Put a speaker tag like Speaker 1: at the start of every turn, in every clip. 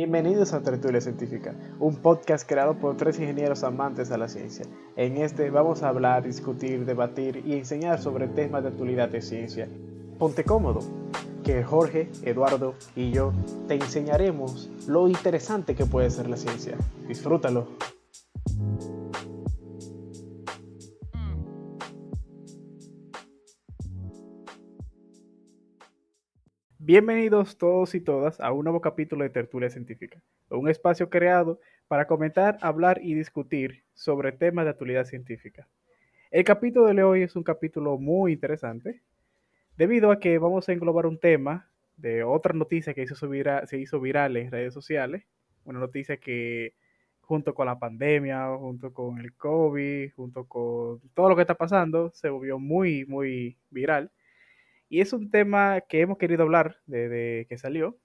Speaker 1: Bienvenidos a Tertulia Científica, un podcast creado por tres ingenieros amantes a la ciencia. En este vamos a hablar, discutir, debatir y enseñar sobre temas de actualidad de ciencia. Ponte cómodo, que Jorge, Eduardo y yo te enseñaremos lo interesante que puede ser la ciencia. Disfrútalo. Bienvenidos todos y todas a un nuevo capítulo de Tertulia Científica, un espacio creado para comentar, hablar y discutir sobre temas de actualidad científica. El capítulo de hoy es un capítulo muy interesante, debido a que vamos a englobar un tema de otra noticia que se hizo viral en redes sociales, una noticia que junto con la pandemia, junto con el COVID, junto con todo lo que está pasando, se volvió muy, muy viral y es un tema que hemos querido hablar desde que salió.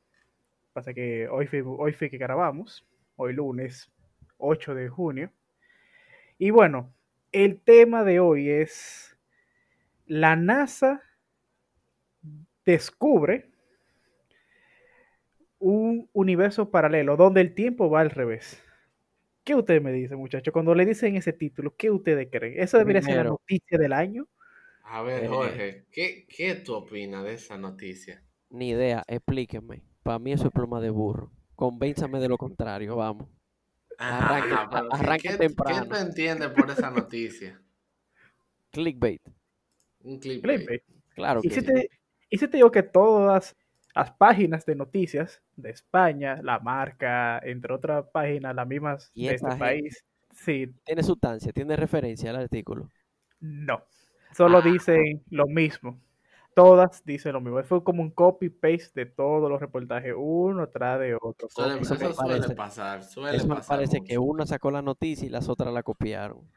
Speaker 1: Pasa que hoy fue, hoy fue que grabamos, hoy lunes 8 de junio. Y bueno, el tema de hoy es la NASA descubre un universo paralelo donde el tiempo va al revés. ¿Qué usted me dice, muchacho? Cuando le dicen ese título, ¿qué ustedes creen? ¿Eso debería ser la noticia del año?
Speaker 2: A ver, eh, Jorge, ¿qué, ¿qué tú opinas de esa noticia?
Speaker 3: Ni idea, explíqueme. Para mí eso es pluma de burro. Convénzame de lo contrario, vamos.
Speaker 2: arranque, ¿qué, temprano. ¿Qué tú entiendes por esa noticia?
Speaker 3: Clickbait.
Speaker 2: Un clickbait.
Speaker 3: Claro
Speaker 1: que ¿Y si, te, ¿Y si te digo que todas las páginas de noticias de España, la marca, entre otras páginas, las mismas de este país, sí.
Speaker 3: ¿Tiene sustancia? ¿Tiene referencia al artículo?
Speaker 1: No. Solo ah. dicen lo mismo. Todas dicen lo mismo. Fue como un copy-paste de todos los reportajes, uno tras de otro.
Speaker 2: Suele, eso, parece, pasar. Suele
Speaker 3: eso
Speaker 2: me
Speaker 3: parece que uno sacó la noticia y las otras la copiaron.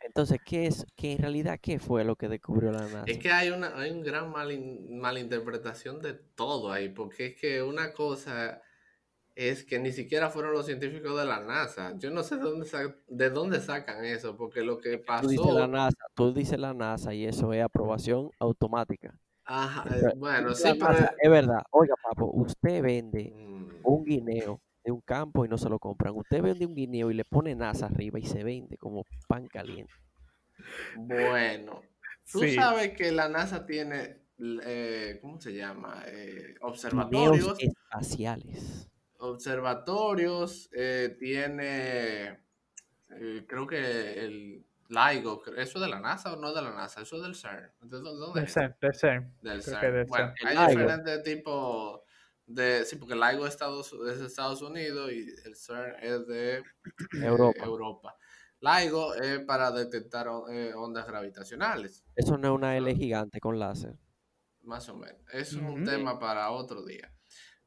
Speaker 3: Entonces, ¿qué es? ¿Qué en realidad qué fue lo que descubrió la NASA?
Speaker 2: Es que hay una, hay una gran mal, malinterpretación de todo ahí, porque es que una cosa es que ni siquiera fueron los científicos de la NASA. Yo no sé de dónde, de dónde sacan eso, porque lo que pasó... Tú dices,
Speaker 3: la NASA, tú dices la NASA y eso es aprobación automática.
Speaker 2: Ajá, bueno, sí, pero...
Speaker 3: es verdad. Oiga, papo, usted vende mm. un guineo de un campo y no se lo compran. Usted vende un guineo y le pone NASA arriba y se vende como pan caliente.
Speaker 2: Bueno, tú sabes que la NASA tiene, eh, ¿cómo se llama? Eh, observatorios
Speaker 3: espaciales
Speaker 2: observatorios, eh, tiene, eh, creo que el LIGO, ¿eso es de la NASA o no es de la NASA? Eso es del CERN. ¿De dónde
Speaker 1: del CERN, del CERN.
Speaker 2: Del CERN. Bueno, hay diferentes tipos de, sí, porque el LIGO es de Estados Unidos y el CERN es de
Speaker 3: Europa.
Speaker 2: Europa. LIGO es para detectar eh, ondas gravitacionales.
Speaker 3: Eso no es una L gigante con láser.
Speaker 2: Más o menos. Es un tema para otro día.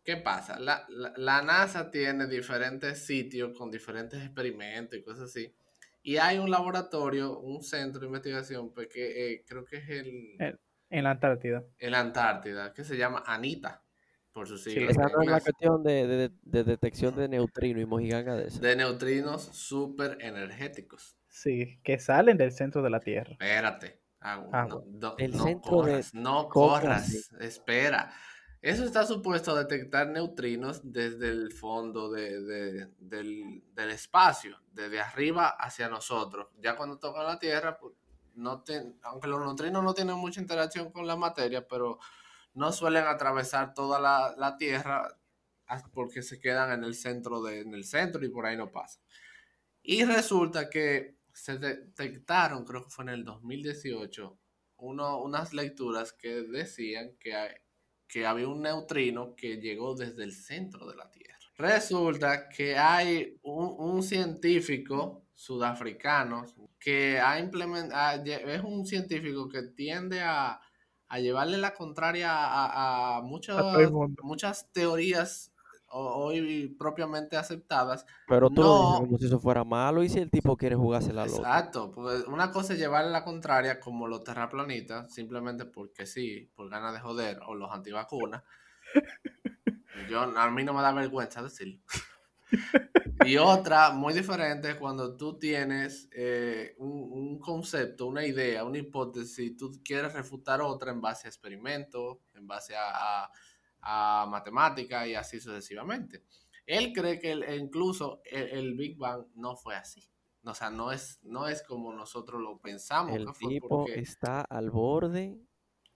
Speaker 2: ¿Qué pasa? La, NASA tiene diferentes sitios con diferentes experimentos y cosas así. Y hay un laboratorio, un centro de investigación, pues, que eh, creo que es el...
Speaker 1: En la Antártida.
Speaker 2: En la Antártida, que se llama ANITA, por su sigla.
Speaker 3: esa no es la cuestión de, detección de neutrinos y mojiganga de eso.
Speaker 2: De neutrinos súper energéticos.
Speaker 1: Sí, que salen del centro de la Tierra.
Speaker 2: Espérate. Ah,
Speaker 3: ah, no, centro
Speaker 2: corras, no corras, espera. Eso está supuesto a detectar neutrinos desde el fondo del, espacio, desde arriba hacia nosotros. Ya cuando tocan la Tierra, pues, no aunque los neutrinos no tienen mucha interacción con la materia, pero no suelen atravesar toda la, Tierra porque se quedan en el centro de, en el centro y por ahí no pasan. Y resulta que se detectaron, creo que fue en el 2018, uno, unas lecturas que decían que hay, que había un neutrino que llegó desde el centro de la Tierra. Resulta que hay un, científico sudafricano que ha implementado, es un científico que tiende a, llevarle la contraria a, muchas, muchas teorías hoy propiamente aceptadas.
Speaker 3: Pero tú no, como si eso fuera malo y si el tipo quiere jugarse la
Speaker 2: loca. Exacto, pues una cosa es llevarle la contraria como los terraplanistas, simplemente porque sí, por ganas de joder, o los antivacunas. Yo, a mí no me da vergüenza decirlo. y otra muy diferente es cuando tú tienes eh, un, concepto, una idea, una hipótesis, y tú quieres refutar otra en base a experimentos, en base a a matemática y así sucesivamente. Él cree que incluso el, Big Bang no fue así. O sea, no es, no es como nosotros lo pensamos.
Speaker 3: El tipo está al borde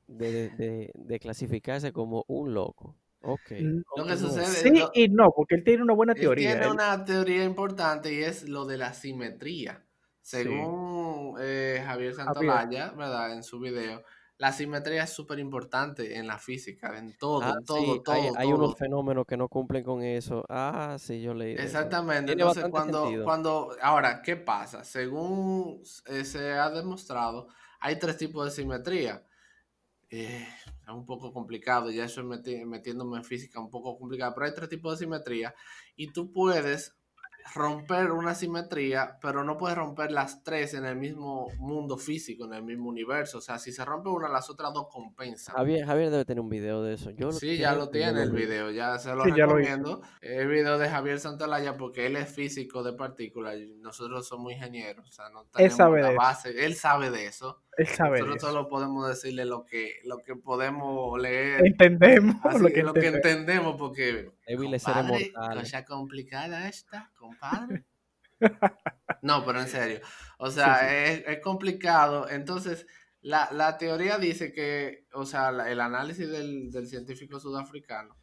Speaker 3: de, clasificarse como un loco. Ok.
Speaker 1: Lo que sucede, sí y no, porque él tiene una buena teoría.
Speaker 2: Tiene una teoría importante y es lo de la simetría. Según eh, Javier Santolaya, ¿verdad? En su video, la simetría es súper importante en la física, en todo, ah, todo, todo.
Speaker 3: Hay, unos fenómenos que no cumplen con eso. Ah, sí, yo leí.
Speaker 2: Exactamente. Entonces, cuando, cuando, ahora, ¿qué pasa? Según eh, se ha demostrado, hay tres tipos de simetría. Eh, es un poco complicado, ya eso metiéndome en física un poco complicado, pero hay tres tipos de simetría y tú puedes romper una simetría, pero no puedes romper las tres en el mismo mundo físico, en el mismo universo. O sea, si se rompe una, las otras dos compensan.
Speaker 3: Javier, Javier debe tener un video de eso. Yo
Speaker 2: sí, ya lo tiene el video, ya se lo recomiendo. el video de Javier Santalaya porque él es físico de partículas nosotros somos ingenieros. O sea, no tenemos la base. Él sabe de eso.
Speaker 1: Él sabe
Speaker 2: nosotros solo podemos decirle lo que, lo que podemos leer.
Speaker 1: Entendemos
Speaker 2: lo, que, lo que entendemos porque cosa complicada esta, compadre. no, pero en serio. O sea, Es, complicado. Entonces, la, teoría dice que, o sea, el análisis del, científico sudafricano,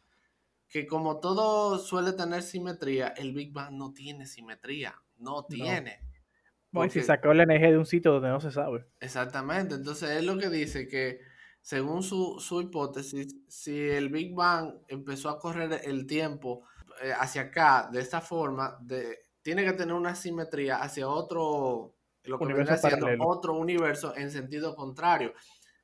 Speaker 2: que como todo suele tener simetría, el Big Bang no tiene simetría. No tiene.
Speaker 1: Bueno, si sacó la energía de un sitio donde no se sabe.
Speaker 2: Exactamente. Entonces, es lo que dice que según su, hipótesis, si el Big Bang empezó a correr el tiempo eh, hacia acá de esta forma, de, tiene que tener una simetría hacia otro, lo que universo otro universo en sentido contrario.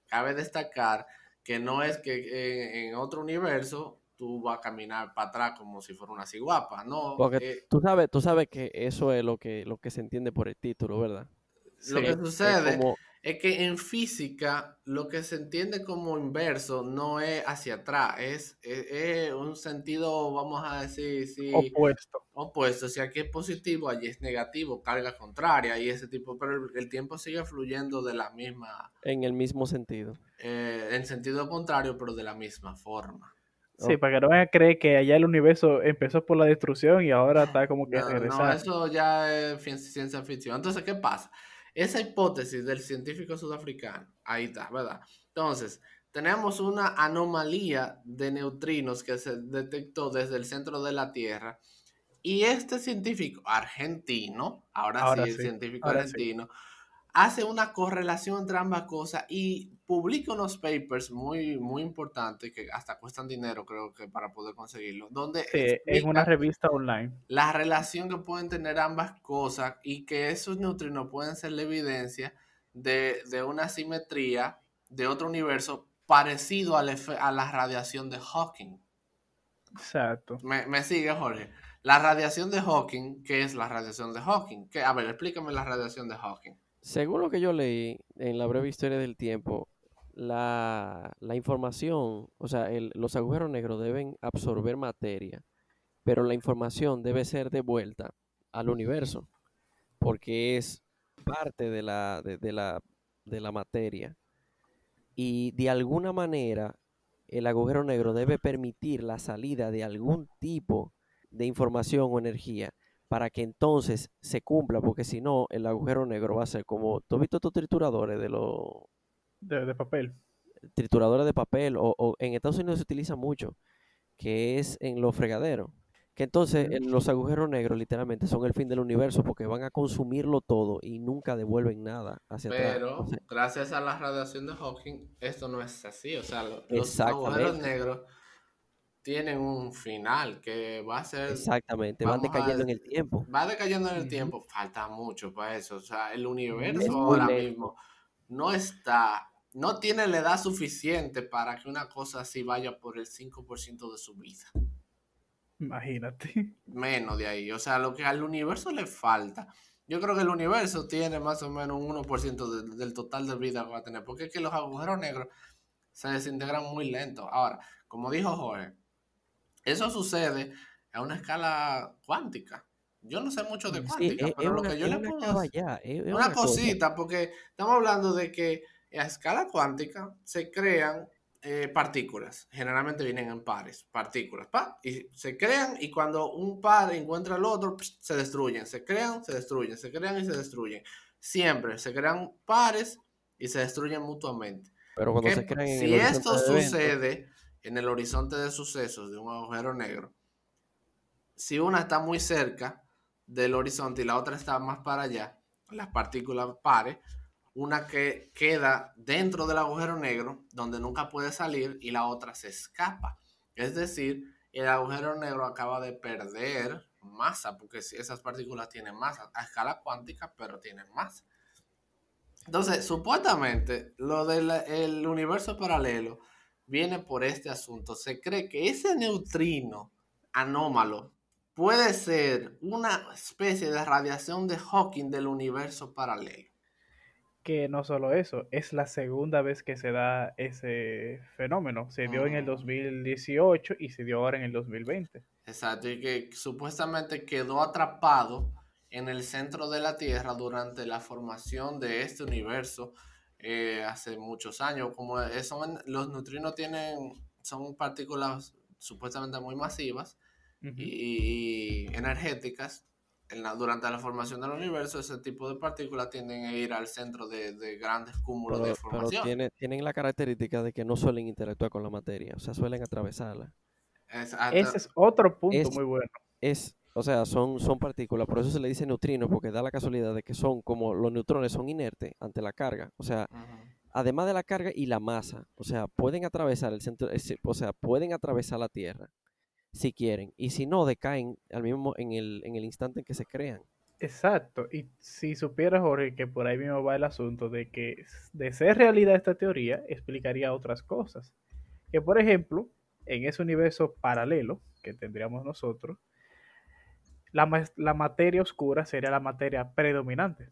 Speaker 2: Cabe destacar que no es que en, otro universo tú vas a caminar para atrás como si fuera una ciguapa, no.
Speaker 3: Porque eh, tú sabes, tú sabes que eso es lo que, lo que se entiende por el título, ¿verdad?
Speaker 2: Lo que sucede es que en física lo que se entiende como inverso no es hacia atrás, es, es, un sentido, vamos a decir, sí,
Speaker 1: opuesto.
Speaker 2: Opuesto, si aquí es positivo, allí es negativo, carga contraria y ese tipo, pero el, tiempo sigue fluyendo de la misma...
Speaker 3: En el mismo sentido.
Speaker 2: Eh, en sentido contrario, pero de la misma forma.
Speaker 1: Sí, para que no vayan a creer que allá el universo empezó por la destrucción y ahora está como que
Speaker 2: no, No, eso ya es ciencia ficción. Entonces, ¿qué pasa? Esa hipótesis del científico sudafricano, ahí está, ¿verdad? Entonces, tenemos una anomalía de neutrinos que se detectó desde el centro de la Tierra. Y este científico argentino, ahora, sí, el científico argentino, hace una correlación entre ambas cosas y publica unos papers muy, muy importantes que hasta cuestan dinero, creo que para poder conseguirlo. Donde
Speaker 1: en una revista online.
Speaker 2: La relación que pueden tener ambas cosas y que esos neutrinos pueden ser la evidencia de, una simetría de otro universo parecido a la radiación de Hawking.
Speaker 1: Exacto.
Speaker 2: Me, me sigue, Jorge. La radiación de Hawking, ¿qué es la radiación de Hawking? a ver, explícame la radiación de Hawking.
Speaker 3: Según lo que yo leí en la breve historia del tiempo, la, información, o sea, los agujeros negros deben absorber materia, pero la información debe ser devuelta al universo, porque es parte de la, de, la, de la materia. Y de alguna manera, el agujero negro debe permitir la salida de algún tipo de información o energía para que entonces se cumpla, porque si no, el agujero negro va a ser como, ¿tú has visto estos trituradores de los...
Speaker 1: De, papel.
Speaker 3: Trituradores de papel, o, en Estados Unidos se utiliza mucho, que es en los fregaderos. Que entonces los agujeros negros literalmente son el fin del universo porque van a consumirlo todo y nunca devuelven nada hacia
Speaker 2: Pero, atrás. Pero gracias a la radiación de Hawking, esto no es así. O sea, los agujeros negros tienen un final que va a ser...
Speaker 3: Exactamente, van decayendo en el tiempo.
Speaker 2: Va decayendo en el tiempo, falta mucho para eso. O sea, el universo ahora mismo no está, no tiene la edad suficiente para que una cosa así vaya por el 5% de su vida.
Speaker 1: Imagínate.
Speaker 2: Menos de ahí. O sea, lo que al universo le falta. Yo creo que el universo tiene más o menos un 1% del total de vida que va a tener. Porque es que los agujeros negros se desintegran muy lento. Ahora, como dijo Jorge, eso sucede a una escala cuántica. Yo no sé mucho de cuántica, pero lo que yo le puedo decir, una, cosita, porque estamos hablando de que a escala cuántica se crean eh, partículas. Generalmente vienen en pares, partículas. Pa, y se crean y cuando un par encuentra al otro, se destruyen. Se crean, se destruyen, se crean y se destruyen. Siempre se crean pares y se destruyen mutuamente.
Speaker 3: Pero cuando se crean en
Speaker 2: si esto sucede en el horizonte de sucesos de un agujero negro, si una está muy cerca del horizonte y la otra está más para allá, las partículas pares, una que queda dentro del agujero negro donde nunca puede salir y la otra se escapa. Es decir, el agujero negro acaba de perder masa, porque esas partículas tienen masa a escala cuántica, pero tienen masa. Entonces, supuestamente, lo del el universo paralelo viene por este asunto. Se cree que ese neutrino anómalo puede ser una especie de radiación de Hawking del universo paralelo.
Speaker 1: Que no solo eso, es la segunda vez que se da ese fenómeno. Se dio en el
Speaker 2: Mm.
Speaker 1: 2018 y se dio ahora en el 2020.
Speaker 2: Exacto, y que supuestamente quedó atrapado en el centro de la Tierra durante la formación de este universo eh, hace muchos años. Como son, los neutrinos tienen, son partículas supuestamente muy masivas y energéticas. En la- durante la formación del universo, ese tipo de partículas tienden a ir al centro de, de grandes cúmulos
Speaker 3: pero,
Speaker 2: de
Speaker 3: pero
Speaker 2: formación.
Speaker 3: tiene- tienen la característica de que no suelen interactuar con la materia, o sea, suelen atravesarla.
Speaker 2: Exacto.
Speaker 1: Ese es otro punto
Speaker 3: Es-
Speaker 1: muy bueno.
Speaker 3: Es, o sea, son, son partículas, por eso se le dice neutrinos, porque da la casualidad de que son como los neutrones son inertes ante la carga, o sea, además de la carga y la masa, o sea, pueden atravesar el centro, o sea, pueden atravesar la Tierra si quieren, y si no, decaen al mismo en el, en el instante en que se crean.
Speaker 1: Exacto. Y si supieras, Jorge, que por ahí mismo va el asunto de que de ser realidad esta teoría, explicaría otras cosas. Que, por ejemplo, en ese universo paralelo que tendríamos nosotros, la, la materia oscura sería la materia predominante.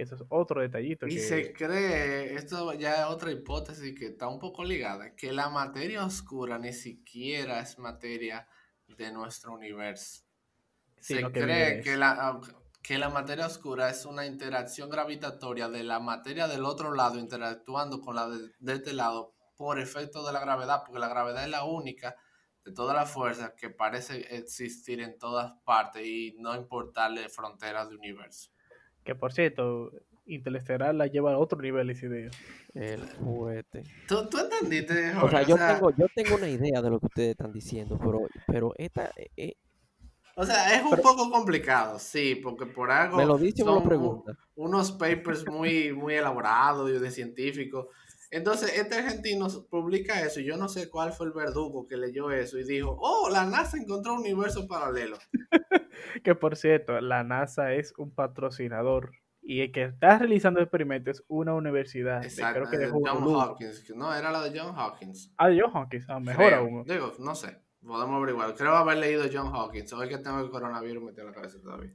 Speaker 1: Que eso es otro detallito.
Speaker 2: Y
Speaker 1: que-
Speaker 2: se cree, esto ya es otra hipótesis que está un poco ligada, que la materia oscura ni siquiera es materia de nuestro universo. Se cree que la, que la materia oscura es una interacción gravitatoria de la materia del otro lado interactuando con la de, de este lado por efecto de la gravedad, porque la gravedad es la única de todas las fuerzas que parece existir en todas partes y no importarle fronteras de universo.
Speaker 1: Que por cierto, Interestelar la lleva a otro nivel esa idea.
Speaker 3: El fuerte.
Speaker 2: ¿Tú, tú entendiste,
Speaker 3: O
Speaker 2: Jorge?
Speaker 3: sea, yo tengo, yo tengo una idea de lo que ustedes están diciendo, pero, pero esta, eh, eh,
Speaker 2: O sea, es un
Speaker 1: Pero-
Speaker 2: poco complicado, sí, porque por algo
Speaker 3: me lo dice o me lo
Speaker 2: son
Speaker 3: pregunta.
Speaker 2: u- unos papers muy, muy elaborados y de científicos. Entonces, este argentino publica eso y yo no sé cuál fue el verdugo que leyó eso y dijo, oh, la NASA encontró un universo paralelo.
Speaker 1: Que por cierto, la NASA es un patrocinador y el que está realizando experimentos es una universidad. de-
Speaker 2: Exacto,
Speaker 1: creo que de
Speaker 2: John. Hopkins. No, era la de John Hopkins.
Speaker 1: Ah, de John Hopkins, ah, mejor
Speaker 2: Creo.
Speaker 1: aún.
Speaker 2: Digo, no sé, podemos averiguar. Creo haber leído John Hopkins. Hoy que tengo el coronavirus metido en la cabeza todavía.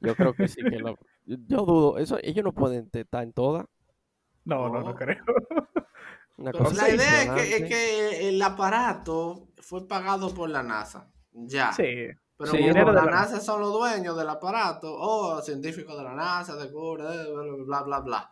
Speaker 3: Yo creo que sí que lo- yo, dudo, eso, ellos no pueden estar en todas.
Speaker 1: No, no, no
Speaker 2: Oh.
Speaker 1: creo.
Speaker 3: Una cosa
Speaker 2: la idea es que, es que el aparato fue pagado por la NASA. Ya.
Speaker 1: Sí,
Speaker 2: Pero
Speaker 3: Sí,
Speaker 1: de
Speaker 2: la
Speaker 1: la-
Speaker 2: NASA son los dueños del aparato, o científicos de la NASA, de cubre, bla, bla, bla, bla.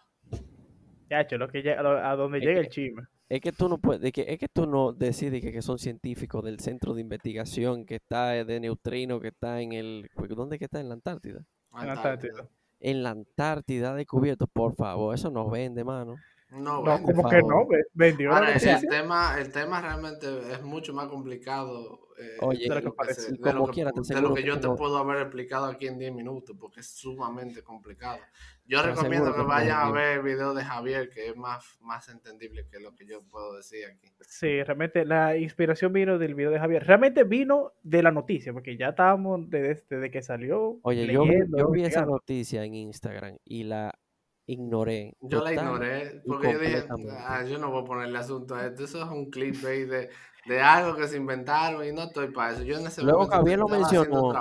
Speaker 1: ya, lo que llega, a lo- a donde
Speaker 3: Es
Speaker 1: llega
Speaker 3: que-
Speaker 1: el chisme.
Speaker 3: Es que tú no puedes, es que, es que tú no decides que, que son científicos del centro de investigación que está de neutrino, que está en el, ¿dónde que está? En la Antártida.
Speaker 1: En Antártida.
Speaker 3: En la Antártida descubierto, por favor, eso nos vende, mano.
Speaker 2: No,
Speaker 1: No, como que no, Ve- vendió la
Speaker 2: Ahora, el,
Speaker 1: noticia.
Speaker 2: tema, el tema realmente es mucho más complicado eh,
Speaker 3: Oye,
Speaker 1: de lo que
Speaker 2: lo
Speaker 1: parece.
Speaker 2: de lo
Speaker 3: como
Speaker 2: que-
Speaker 3: quiera, te
Speaker 2: de lo que
Speaker 3: que
Speaker 2: yo te puedo haber explicado aquí en 10 minutos, porque es sumamente complicado. Yo
Speaker 3: Te
Speaker 2: recomiendo que vayan a ver el video de Javier, que es más, más entendible que lo que yo puedo decir aquí.
Speaker 1: Sí, realmente la inspiración vino del video de Javier. Realmente vino de la noticia, porque ya estábamos desde, desde que salió.
Speaker 3: Oye, yo vi,
Speaker 1: leyendo,
Speaker 3: yo vi esa noticia en Instagram y la ignoré.
Speaker 2: Yo la ignoré porque yo dije. "Ah, yo no voy a ponerle asunto a esto, eso es un clickbait de, de algo que se inventaron y no estoy para eso. Yo en ese
Speaker 3: Luego
Speaker 2: momento
Speaker 3: Javier lo mencionó.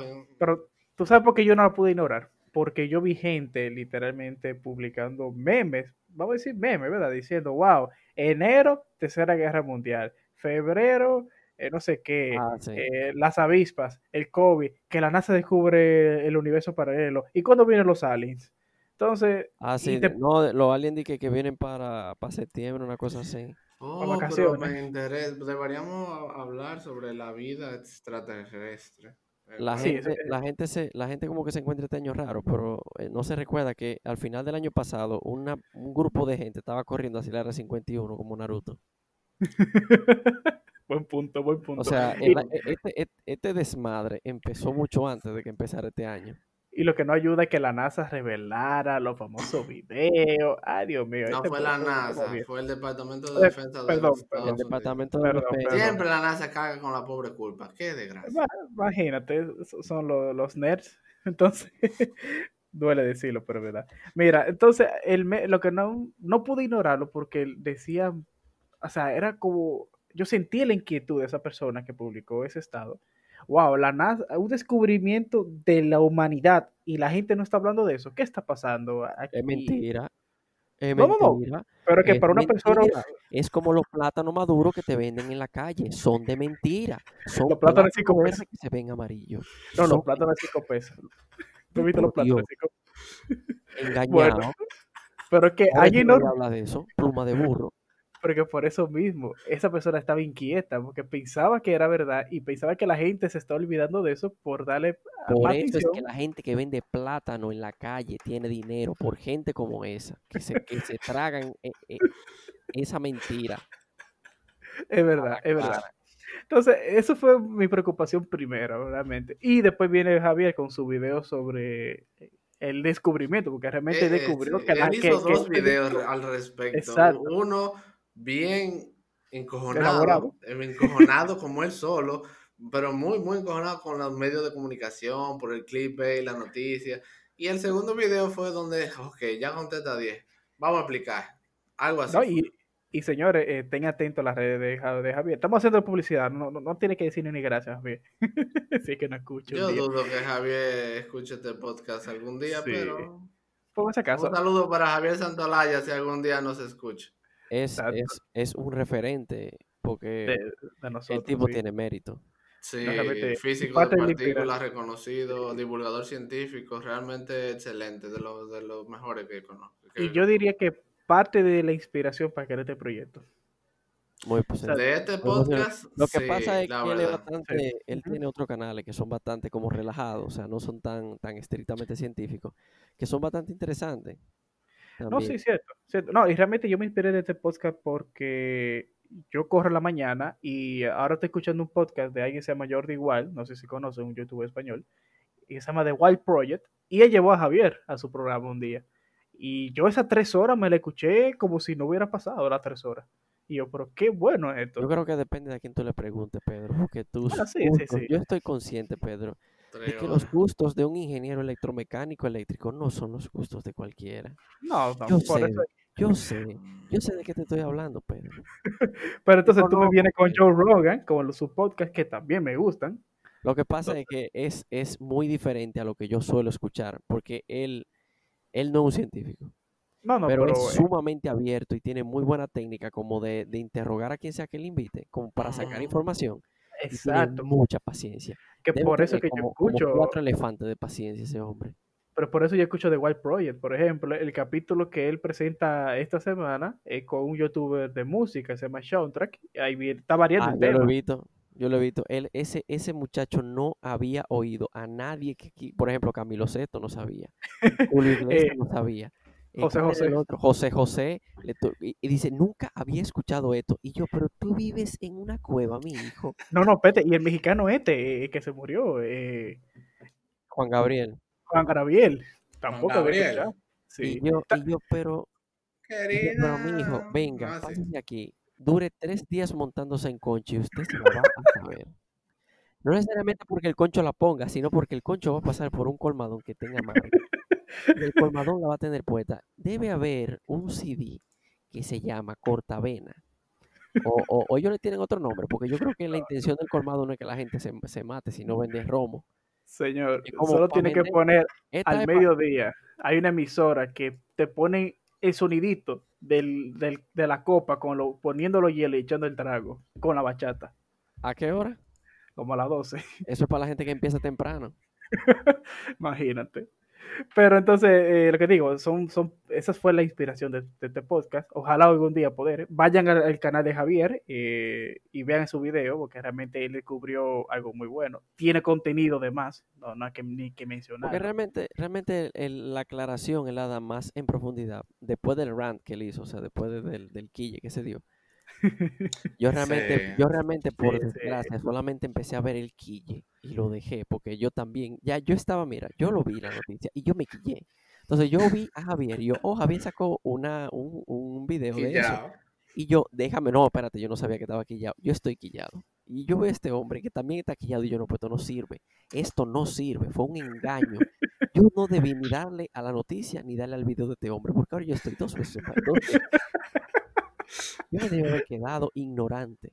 Speaker 2: y-
Speaker 1: Pero tú sabes por qué yo no la pude ignorar. Porque yo vi gente literalmente publicando memes, vamos a decir memes, ¿verdad? Diciendo, wow, enero, tercera guerra mundial, febrero, eh, no sé qué,
Speaker 3: Ah, sí.
Speaker 1: eh, las avispas, el COVID, que la NASA descubre el universo paralelo. ¿Y cuándo vienen los aliens? Entonces,
Speaker 3: Ah, sí,
Speaker 1: te-
Speaker 3: no, los aliens di que, que vienen para, para septiembre, una cosa así.
Speaker 2: Oh, pero
Speaker 1: vacaciones.
Speaker 2: me interesa. Deberíamos hablar sobre la vida extraterrestre.
Speaker 3: La
Speaker 1: Sí,
Speaker 3: gente, la gente se, la gente como que se encuentra este año raro, pero eh, no se recuerda que al final del año pasado una, un grupo de gente estaba corriendo hacia la R51 como Naruto.
Speaker 1: buen punto, buen punto.
Speaker 3: O sea, el e- este, et- este desmadre empezó mucho antes de que empezara este año.
Speaker 1: Y lo que no ayuda es que la NASA revelara los famosos videos. Ay, Dios mío.
Speaker 2: No
Speaker 1: este
Speaker 2: fue la NASA, fue el Departamento
Speaker 1: Eh,
Speaker 2: de Defensa de
Speaker 1: perdón,
Speaker 2: los
Speaker 1: perdón.
Speaker 2: Estados
Speaker 3: El
Speaker 2: Unidos.
Speaker 3: Departamento de
Speaker 1: Perdón,
Speaker 3: Defensa.
Speaker 1: perdón.
Speaker 2: Siempre la NASA caga con la pobre culpa. Qué desgracia.
Speaker 1: Ma- Imagínate, so- son los, los nerds. Entonces, duele decirlo, pero es verdad. Mira, entonces, el me- lo que no, no pude ignorarlo porque decía, o sea, era como, yo sentí la inquietud de esa persona que publicó ese estado. Wow, la NASA, un descubrimiento de la humanidad y la gente no está hablando de eso. ¿Qué está pasando aquí?
Speaker 3: Es mentira. Es
Speaker 1: No, no, no. Pero que
Speaker 3: es
Speaker 1: para una persona.
Speaker 3: Es como los plátanos maduros que te venden en la calle. Son de mentira. Son
Speaker 1: Los plátanos de cinco
Speaker 3: verdes
Speaker 1: pesos.
Speaker 3: que se ven amarillos.
Speaker 1: no,
Speaker 3: Son
Speaker 1: los plátanos de 5 pesos. ¿Tú viste los plátanos de
Speaker 3: Dios.
Speaker 1: 5
Speaker 3: engañados.
Speaker 1: Pero es que
Speaker 3: Ahora
Speaker 1: hay
Speaker 3: que
Speaker 1: enorme-
Speaker 3: nadie habla de eso. Pluma de burro.
Speaker 1: Porque por eso mismo, esa persona estaba inquieta, porque pensaba que era verdad y pensaba que la gente se está olvidando de eso por darle
Speaker 3: Por
Speaker 1: más
Speaker 3: eso es
Speaker 1: atención.
Speaker 3: que la gente que vende plátano en la calle tiene dinero. Por gente como esa. Que se, que se tragan eh, eh, esa mentira.
Speaker 1: Es verdad, es verdad. Entonces, eso fue mi preocupación primero, realmente. Y después viene Javier con su video sobre el descubrimiento, porque realmente
Speaker 2: Eh,
Speaker 1: descubrió
Speaker 2: sí,
Speaker 1: que la
Speaker 2: él
Speaker 1: que,
Speaker 2: hizo
Speaker 1: que
Speaker 2: dos
Speaker 1: este
Speaker 2: videos al respecto.
Speaker 1: Exacto.
Speaker 2: Uno bien encojonado, eh, encojonado como él solo, pero muy, muy encojonado con los medios de comunicación, por el clickbait, la noticia. Y el segundo video fue donde, ok, ya contesta 10. Vamos a explicar. Algo así.
Speaker 1: No, y, y señores, eh, estén atentos a las redes de, Ja- de Javier. Estamos haciendo publicidad, no, no, no tiene que decir ni gracias, Javier. sí que no escucho.
Speaker 2: Yo dudo que Javier escuche este podcast algún día,
Speaker 1: Sí.
Speaker 2: pero
Speaker 1: Por ese caso,
Speaker 2: un saludo para Javier Santolaya si algún día nos escucha.
Speaker 3: Es, es, es un referente. Porque
Speaker 1: de, de nosotros.
Speaker 3: el tipo
Speaker 1: sí.
Speaker 3: tiene mérito.
Speaker 2: Sí,
Speaker 1: realmente,
Speaker 2: físico
Speaker 1: parte
Speaker 2: de
Speaker 1: de la
Speaker 2: partículas reconocido, divulgador científico, realmente excelente, de los, de los mejores que conozco. que-
Speaker 1: Y yo diría que parte de la inspiración para crear este proyecto.
Speaker 3: Muy posible.
Speaker 2: de este
Speaker 3: ver,
Speaker 2: podcast,
Speaker 3: Lo que
Speaker 2: sí,
Speaker 3: pasa es que él, es bastante, él
Speaker 1: Ujú.
Speaker 3: tiene otros canales que son bastante como relajados, o sea, no son tan, tan estrictamente científicos, que son bastante interesantes.
Speaker 1: No, sí, cierto, cierto. No, y realmente yo me inspiré de este podcast porque yo corro en la mañana y ahora estoy escuchando un podcast de alguien que se llama Jordi Wild, no sé si conocen, un youtuber español, y se llama The Wild Project, y él llevó a Javier a su programa un día. Y yo esas tres horas me la escuché como si no hubiera pasado las tres horas. Y yo, pero qué bueno es esto.
Speaker 3: Yo creo que depende de a quién tú le preguntes, Pedro, porque tus
Speaker 1: Bueno, sí, sí,
Speaker 3: gustos-
Speaker 1: sí.
Speaker 3: yo estoy consciente, Pedro, que los gustos de un ingeniero electromecánico eléctrico no son los gustos de cualquiera.
Speaker 1: No, no,
Speaker 3: Yo
Speaker 1: por
Speaker 3: sé,
Speaker 1: eso.
Speaker 3: yo sé, yo sé de qué te estoy hablando, Pedro.
Speaker 1: Pero entonces tú me vienes con Joe Rogan, con los sus podcasts que también me gustan.
Speaker 3: Lo que pasa es que es, es muy diferente a lo que yo suelo escuchar, porque él, él no es un científico.
Speaker 1: No, no,
Speaker 3: pero,
Speaker 1: pero,
Speaker 3: es
Speaker 1: eh,
Speaker 3: sumamente abierto y tiene muy buena técnica como de, de interrogar a quien sea que le invite, como para sacar información.
Speaker 1: Exacto.
Speaker 3: mucha paciencia.
Speaker 1: Que
Speaker 3: Debe
Speaker 1: por eso que yo
Speaker 3: como, como
Speaker 1: escucho.
Speaker 3: cuatro elefantes de paciencia ese hombre.
Speaker 1: Pero por eso yo escucho The Wild Project, por ejemplo, el capítulo que él presenta esta semana es con un youtuber de música, se llama Soundtrack, ahí está variando
Speaker 3: Ah,
Speaker 1: el
Speaker 3: yo lo he
Speaker 1: tema.
Speaker 3: visto, yo lo he visto. Él, ese, ese muchacho no había oído a nadie que, que- por ejemplo, Camilo Sesto no sabía, Julio Iglesias
Speaker 1: Eh,
Speaker 3: no sabía. Eh,
Speaker 1: José
Speaker 3: ¿cuál era el
Speaker 1: José.
Speaker 3: otro? José José, le y, dice, nunca había escuchado esto. Y yo, pero tú vives en una cueva, mi hijo.
Speaker 1: No, no, espérate, y el mexicano este, eh, que se murió, eh,
Speaker 3: Juan Gabriel.
Speaker 1: Juan Gabriel, tampoco había
Speaker 2: Gabriel.
Speaker 1: Sí.
Speaker 3: Y yo, y yo, pero, yo, pero mi hijo, venga,
Speaker 2: Ah, sí.
Speaker 3: pásese aquí. Dure tres días montándose en concho y usted se lo va a saber. No necesariamente porque el concho la ponga, sino porque el concho va a pasar por un colmadón que tenga mano. El colmadón la va a tener puesta. Debe haber un CD que se llama Cortavena. O, o, o ellos le tienen otro nombre, porque yo creo que la intención del colmado no es que la gente se, se mate, sino vender romo.
Speaker 1: Señor, solo tiene que poner al mediodía, hay una emisora que te pone el sonidito del, del- de la copa con lo, poniéndolo hielo y echando el trago con la bachata,
Speaker 3: ¿A qué hora?
Speaker 1: como a las 12.
Speaker 3: Eso es para la gente que empieza temprano.
Speaker 1: Imagínate. Pero entonces, eh, lo que digo, son, son, esa fue la inspiración de, de este podcast. Ojalá algún día poder. Vayan al, al canal de Javier eh, y vean su video, porque realmente él descubrió algo muy bueno. Tiene contenido de más, no, no hay que, ni que mencionar.
Speaker 3: Porque realmente, realmente el- la aclaración él la da más en profundidad después del rant que él hizo, o sea, después de- del, del quille que se dio. Yo realmente,
Speaker 2: Sí.
Speaker 3: yo realmente por
Speaker 1: Sí, sí.
Speaker 3: desgracia solamente empecé a ver el quille y lo dejé porque yo también, ya yo estaba, mira, yo lo vi la noticia y yo me quillé. Entonces yo vi a Javier y yo, oh, Javier sacó una, un, un video de eso. Y yo, déjame, no, espérate, yo no sabía que estaba quillado. Yo estoy quillado. Y yo veo a este hombre que también está quillado y yo no, pues esto no sirve. Esto no sirve, fue un engaño. Yo no debí ni darle a la noticia ni darle al video de este hombre, porque ahora yo estoy dos veces dos veces. Yo me debo haber quedado ignorante.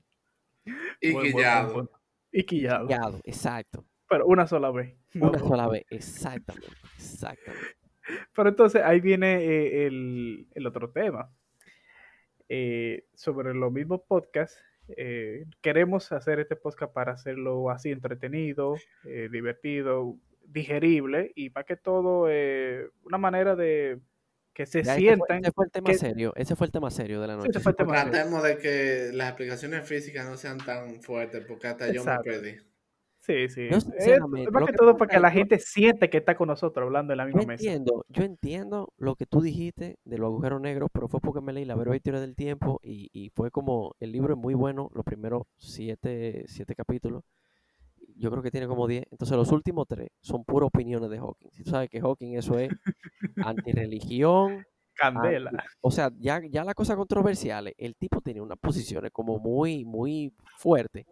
Speaker 2: Y quillado.
Speaker 1: Y quillado.
Speaker 3: Quillado, exacto.
Speaker 1: Pero una sola vez.
Speaker 3: Una sola vez, exactamente, exactamente.
Speaker 1: Pero entonces ahí viene eh, el, el otro tema. Eh, sobre los mismos podcasts. eh, queremos hacer este podcast para hacerlo así entretenido, eh, divertido, digerible y más que todo eh, una manera de que se
Speaker 3: Ya ese fue,
Speaker 1: sientan.
Speaker 3: ese fue el tema
Speaker 1: que-
Speaker 3: serio, ese fue el tema serio de la
Speaker 1: Sí,
Speaker 3: noche.
Speaker 1: ese fue el
Speaker 3: ese
Speaker 1: tema serio.
Speaker 2: Tratemos de que las explicaciones físicas no sean tan fuertes, porque hasta yo me
Speaker 1: Exacto.
Speaker 2: perdí.
Speaker 1: Sí, sí.
Speaker 3: Yo sinceramente,
Speaker 1: más que
Speaker 3: que
Speaker 1: todo
Speaker 3: pasa
Speaker 1: para que
Speaker 3: es
Speaker 1: la
Speaker 3: yo-
Speaker 1: gente siente que está con nosotros hablando en la
Speaker 3: Yo
Speaker 1: misma mesa.
Speaker 3: entiendo, yo entiendo lo que tú dijiste de los agujeros negros, pero fue porque me leí la breve historia del tiempo y, y fue como, el libro es muy bueno, los primeros siete, siete capítulos, yo creo que tiene como diez, entonces los últimos tres son puras opiniones de Hawking. Si tú sabes que Hawking eso es antirreligión,
Speaker 1: Candela.
Speaker 3: anti- o sea, ya, ya las cosas controversiales, el tipo tiene unas posiciones como muy, muy fuertes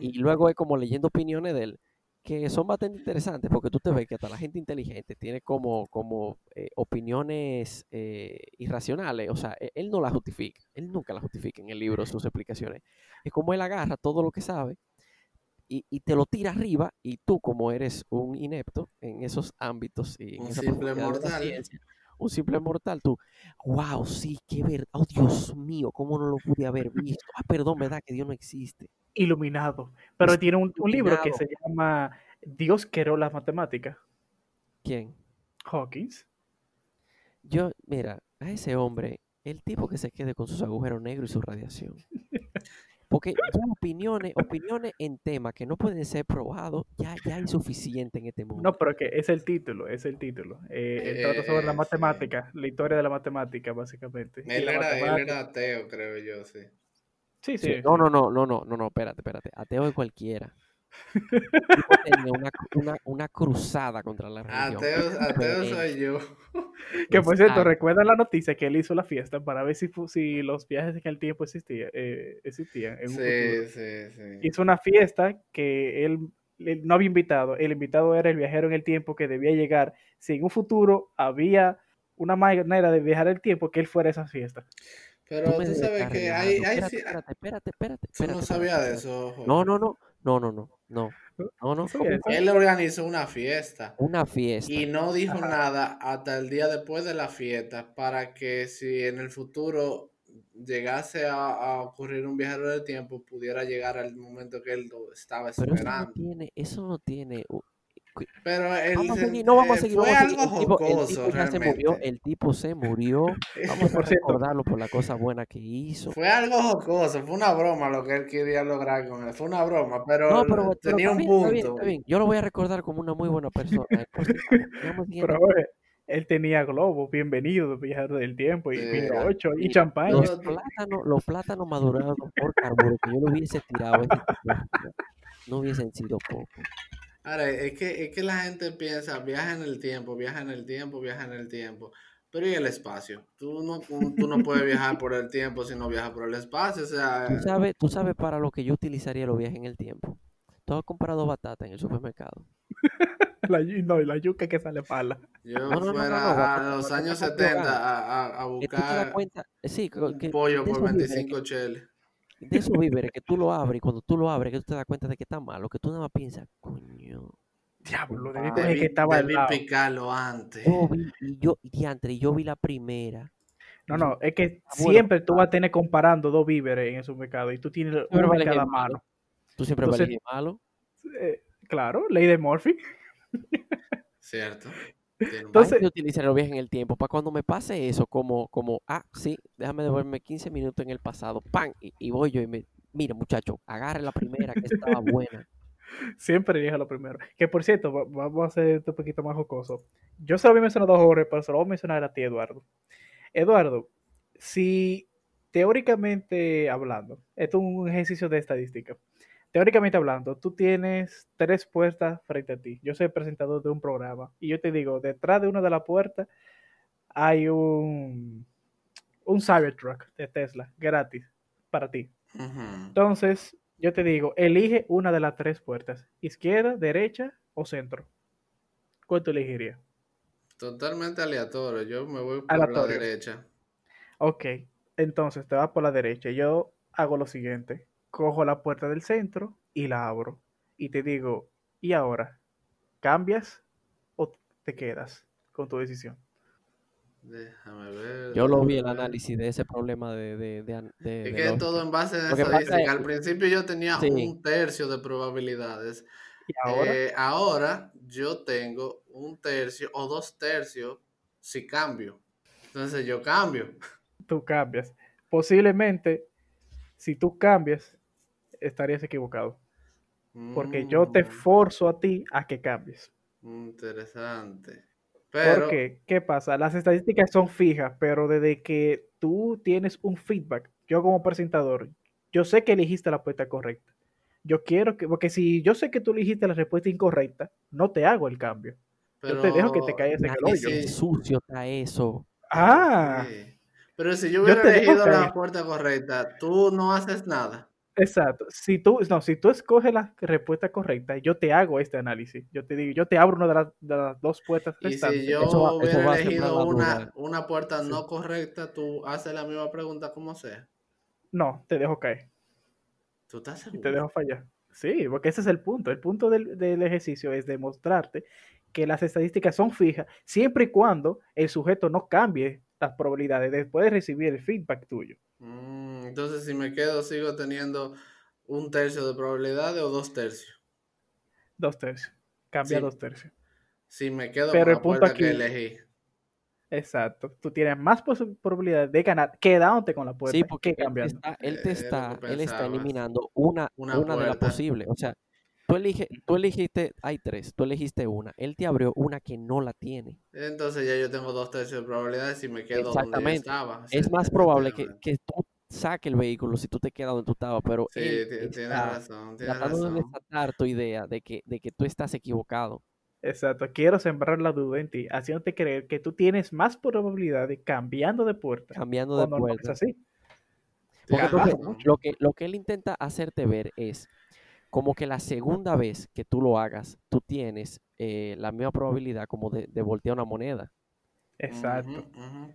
Speaker 3: y luego es como leyendo opiniones de él que son bastante interesantes porque tú te ves que hasta la gente inteligente tiene como, como eh, opiniones eh, irracionales, o sea, e- él no las justifica, él nunca las justifica en el libro sus explicaciones. Es como él agarra todo lo que sabe y, y te lo tira arriba y tú como eres un inepto en esos ámbitos y en
Speaker 2: Un
Speaker 3: esa
Speaker 2: simple mortal.
Speaker 3: ciencia, un simple mortal, tú, wow, sí, qué verdad, oh Dios mío, cómo no lo pude haber visto, ah, perdón, verdad que Dios no existe.
Speaker 1: Iluminado. Pero
Speaker 3: Es
Speaker 1: tiene un, un libro que se llama Dios creó las matemáticas.
Speaker 3: ¿Quién?
Speaker 1: Hawkins.
Speaker 3: Yo, mira, a ese hombre, el tipo que se quede con sus agujeros negros y su radiación. Porque ya opiniones, opiniones en temas que no pueden ser probados, ya, ya hay suficiente en este mundo.
Speaker 1: No, pero que es el título, es el título. Eh, él trata sobre la
Speaker 2: Eh, sí.
Speaker 1: matemática, la historia de la matemática, básicamente.
Speaker 2: Él
Speaker 1: la
Speaker 2: era, él era ateo, creo yo, sí.
Speaker 1: Sí,
Speaker 3: Sí,
Speaker 1: sí.
Speaker 3: no,
Speaker 1: sí.
Speaker 3: no, no, no, no, no, no, espérate, espérate. Ateo de cualquiera. Tenía una, una, una cruzada contra la religión.
Speaker 2: Ateo, ateo
Speaker 3: Pero,
Speaker 2: soy yo.
Speaker 1: Que por cierto,
Speaker 3: Exacto.
Speaker 1: recuerda la noticia que él hizo la fiesta para ver si, si los viajes en el tiempo existían, eh, existían en un futuro.
Speaker 2: Sí, sí, sí.
Speaker 1: Hizo una fiesta que él, él no había invitado. El invitado era el viajero en el tiempo que debía llegar. Si en un futuro había una manera de viajar el tiempo, que él fuera a esa fiesta.
Speaker 2: Pero
Speaker 3: Tú
Speaker 2: tú sabes que hay, hay
Speaker 3: Espérate,
Speaker 2: sí-
Speaker 3: espérate, espérate, espérate,
Speaker 2: Tú
Speaker 3: espérate,
Speaker 2: no
Speaker 3: espérate,
Speaker 2: sabías de eso.
Speaker 3: No, no, no, no, no, no, no, no, no.
Speaker 2: Él organizó una fiesta
Speaker 3: Una fiesta.
Speaker 2: y no dijo
Speaker 1: Ajá.
Speaker 2: nada hasta el día después de la fiesta para que si en el futuro llegase a, a ocurrir un viajero del tiempo pudiera llegar al momento que él lo estaba
Speaker 3: Pero eso no
Speaker 2: esperando.
Speaker 3: tiene, eso no tiene.
Speaker 2: Pero el,
Speaker 3: Vamos a seguir, no vamos a
Speaker 2: eh,
Speaker 3: seguir,
Speaker 2: fue
Speaker 3: vamos a seguir.
Speaker 2: algo
Speaker 3: El tipo, el
Speaker 2: jocoso
Speaker 3: tipo ya se murió, el tipo se murió. Vamos a
Speaker 1: Por cierto.
Speaker 3: recordarlo por la cosa buena que hizo.
Speaker 2: Fue algo jocoso, fue una broma lo que él quería lograr con él. Fue una broma, pero,
Speaker 3: No, pero, pero
Speaker 2: tenía un
Speaker 3: bien, está bien,
Speaker 2: punto.
Speaker 3: está bien. Yo lo voy a recordar como una muy buena persona. eh.
Speaker 1: Pero oye, él tenía globos, bienvenido, viajero del tiempo, y
Speaker 2: Sí.
Speaker 1: bizcocho, y
Speaker 3: Mira,
Speaker 1: champaña.
Speaker 3: Los plátanos, los plátanos madurados por carburo que yo lo hubiese tirado no hubiesen sido pocos.
Speaker 2: Ahora, es que, es que la gente piensa, viaja en el tiempo, viaja en el tiempo, viaja en el tiempo. Pero ¿y el espacio? Tú no, tú no puedes viajar por el tiempo si no viajas por el espacio. O sea,
Speaker 3: ¿Tú sabes, tú sabes para lo que yo utilizaría los viajes en el tiempo. Tú has comprado batata en el supermercado.
Speaker 1: La, no, y la yuca que sale pala.
Speaker 2: yo
Speaker 3: No, no, no, no,
Speaker 2: fuera
Speaker 3: no,
Speaker 2: a los años
Speaker 3: con
Speaker 2: 70
Speaker 3: hogar.
Speaker 2: a, a- a buscar
Speaker 3: cuenta, eh, sí, que-
Speaker 2: pollo por
Speaker 3: esos víveres
Speaker 2: 25
Speaker 3: que-
Speaker 2: cheles.
Speaker 3: De esos víveres que tú lo abres y cuando tú lo abres que tú te das cuenta de que está malo, que tú nada más piensas, coño,
Speaker 1: Diablo, debí
Speaker 3: Ah,
Speaker 1: coger que
Speaker 2: Debí,
Speaker 1: estaba
Speaker 2: debí picarlo antes.
Speaker 3: yo vi, y yo, y diantre, y yo vi la primera.
Speaker 1: No, no, es que
Speaker 3: bueno.
Speaker 1: siempre tú vas a tener comparando dos víveres en el supermercado y tú tienes uno
Speaker 3: va a
Speaker 1: en
Speaker 3: elegir
Speaker 1: cada mano.
Speaker 3: Tú siempre vas a
Speaker 1: Entonces-
Speaker 3: elegir malo.
Speaker 1: Eh, claro, ley de Murphy.
Speaker 2: ¿Cierto?
Speaker 1: Entonces,
Speaker 3: que utilizar los viajes en el tiempo para cuando me pase eso, como, como, ah, sí, déjame devolverme 15 minutos en el pasado, ¡pam! Y, y voy yo y me, mira muchacho, agarre la primera que estaba buena.
Speaker 1: siempre llega lo primero. Que por cierto, va- vamos a hacer esto un poquito más jocoso. Yo se lo había mencionado a Jorge, pero se lo voy a mencionar a ti, Eduardo. Eduardo, si teóricamente hablando, esto es un ejercicio de estadística. Teóricamente hablando, tú tienes tres puertas frente a ti. Yo soy el presentador de un programa y yo te digo, detrás de una de las puertas hay un, un Cybertruck de Tesla gratis para ti. Entonces, yo te digo, elige una de las tres puertas, izquierda, derecha o centro. ¿Cuál tú elegirías?
Speaker 2: Totalmente aleatorio. Yo me voy por la derecha.
Speaker 1: Ok, entonces te vas por la derecha. Yo hago lo siguiente, cojo la puerta del centro y la abro. Y te digo, ¿y ahora? ¿Cambias o te quedas con tu decisión?
Speaker 2: Déjame ver.
Speaker 3: Yo lo vi el análisis de ese problema de, de, de, an- de-
Speaker 2: Es
Speaker 3: de
Speaker 2: que
Speaker 3: lógica.
Speaker 2: todo en base a
Speaker 3: pasa
Speaker 2: estadística.
Speaker 3: es-
Speaker 2: Al principio yo tenía
Speaker 3: Sí.
Speaker 2: un tercio de probabilidades.
Speaker 1: ¿Y ahora?
Speaker 2: Eh, ahora yo tengo un tercio o dos tercios si cambio. Entonces yo cambio.
Speaker 1: tú cambias. Posiblemente, si tú cambias, estarías equivocado. Porque yo te
Speaker 2: Mm,
Speaker 1: forzo a ti a que cambies.
Speaker 2: Interesante. Pero,
Speaker 1: Porque, ¿qué pasa? Las estadísticas son fijas, pero desde que tú tienes un feedback, yo como presentador, yo sé que elegiste la respuesta correcta. Yo quiero que, porque si yo sé que tú elegiste la respuesta incorrecta, no te hago el cambio. Yo te dejo que te caigas en el hoyo.
Speaker 2: sí.
Speaker 3: sucio está eso.
Speaker 1: Ah,
Speaker 2: Sí. Pero si yo hubiera
Speaker 1: te
Speaker 2: elegido la puerta correcta, tú no haces nada.
Speaker 1: Exacto. Si tú, no, si tú escoges la respuesta correcta, yo te hago este análisis. Yo te digo, yo te abro una de las, de las dos puertas
Speaker 2: Y
Speaker 1: restantes.
Speaker 2: si yo
Speaker 3: Eso va- eso
Speaker 2: hubiera
Speaker 3: va
Speaker 2: elegido una, una puerta
Speaker 1: Sí.
Speaker 2: no correcta, tú haces la misma pregunta como sea.
Speaker 1: No, te dejo caer.
Speaker 2: ¿Tú estás
Speaker 1: y
Speaker 2: seguro?
Speaker 1: te dejo fallar. Sí, porque ese es el punto. El punto del, del ejercicio es demostrarte que las estadísticas son fijas siempre y cuando el sujeto no cambie las probabilidades después de recibir el feedback tuyo.
Speaker 2: Mm, entonces, si me quedo, sigo teniendo un tercio de probabilidades o dos tercios.
Speaker 1: Dos tercios. Cambia
Speaker 2: Sí.
Speaker 1: dos tercios.
Speaker 2: Si me quedo
Speaker 1: Pero
Speaker 2: con
Speaker 1: el
Speaker 2: la
Speaker 1: punto
Speaker 2: puerta que
Speaker 1: aquí-
Speaker 2: elegí.
Speaker 1: Exacto. Tú tienes más probabilidades de ganar quedándote con la puerta
Speaker 3: Sí, porque
Speaker 1: que
Speaker 3: él te
Speaker 1: cambiando.
Speaker 3: está, él
Speaker 2: Eh,
Speaker 3: te está, él eliminando una,
Speaker 2: Una
Speaker 3: una, de las posibles. O sea, tú, elige, tú elegiste, hay tres, tú elegiste una. Él te abrió una que no la tiene.
Speaker 2: Entonces ya yo tengo dos tercios de probabilidades y me quedo donde estaba.
Speaker 3: Es más probable que, que tú saques el vehículo si tú te quedas donde tú estabas, pero
Speaker 2: Sí,
Speaker 3: él
Speaker 2: tienes razón, tienes
Speaker 3: tratando de
Speaker 2: razón.
Speaker 3: desatar tu idea de que, de que tú estás equivocado.
Speaker 1: Exacto. Quiero sembrar la duda en ti, haciéndote creer que tú tienes más probabilidades cambiando de puerta
Speaker 3: cambiando de
Speaker 1: cuando no es
Speaker 3: puerta.
Speaker 1: así.
Speaker 3: Porque
Speaker 2: razón.
Speaker 3: lo que, lo que él intenta hacerte ver es como que la segunda vez que tú lo hagas, tú tienes eh, la misma probabilidad como de, de voltear una moneda.
Speaker 1: Exacto.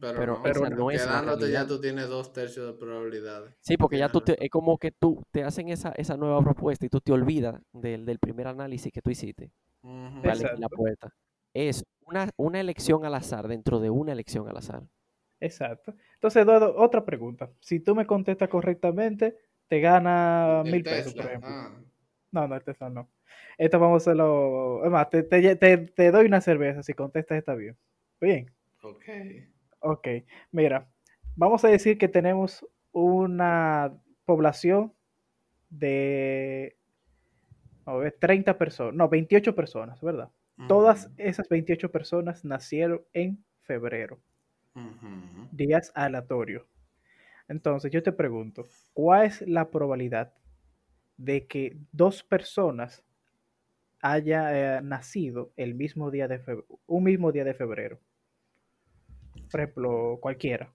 Speaker 2: Pero,
Speaker 3: Pero
Speaker 2: no,
Speaker 1: Pero
Speaker 3: no es la
Speaker 2: quedándote ya tú tienes dos tercios de probabilidades.
Speaker 3: Sí, porque ya tú te, es como que tú te hacen esa, esa nueva propuesta y tú te olvidas del, del primer análisis que tú hiciste
Speaker 2: Ujú.
Speaker 3: para elegir la puerta. Es una, una elección al azar dentro de una elección al azar.
Speaker 1: Exacto. Entonces, Eduardo, otra pregunta. Si tú me contestas correctamente, te gana
Speaker 2: El
Speaker 1: mil pesos, por
Speaker 2: Tesla,
Speaker 1: ejemplo.
Speaker 2: ah,
Speaker 1: No, no, el Tesla no. Esto vamos a hacerlo. Es más, te, te- te- te doy una cerveza si contestas está bien. Bien.
Speaker 2: ok.
Speaker 1: Ok. Mira, vamos a decir que tenemos una población de. A ver, 30 personas. No, 28 personas, ¿verdad? Todas esas 28 personas nacieron en febrero. días aleatorios. Entonces, yo te pregunto, ¿cuál es la probabilidad de que dos personas haya eh, nacido el mismo día de febrero, un mismo día de febrero? Por ejemplo, cualquiera,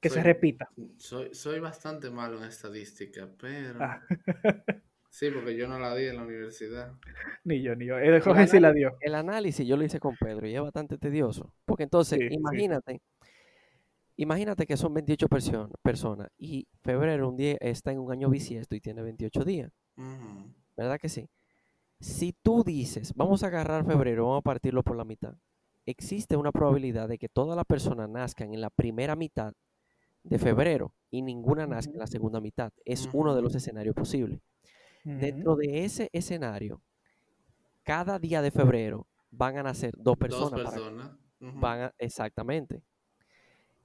Speaker 1: que se repita.
Speaker 2: Soy, soy bastante malo en estadística, pero...
Speaker 1: Ah,
Speaker 2: Sí, porque yo no la di en la universidad.
Speaker 1: ni yo, ni yo. Eh, Jorge sí la dio.
Speaker 3: El análisis yo lo hice con Pedro y es bastante tedioso. Porque entonces,
Speaker 1: Sí, sí.
Speaker 3: Imagínate, que son 28 person- personas y febrero un día está en un año bisiesto y tiene 28 días. ¿Verdad que sí? Si tú dices, vamos a agarrar febrero, vamos a partirlo por la mitad, existe una probabilidad de que todas las personas nazcan en la primera mitad de febrero y ninguna nazca en la segunda mitad. Es uno de los escenarios posibles. Dentro de ese escenario, cada día de febrero van a nacer dos
Speaker 2: Dos
Speaker 3: personas. para-
Speaker 2: personas. Ujú.
Speaker 3: van a, exactamente.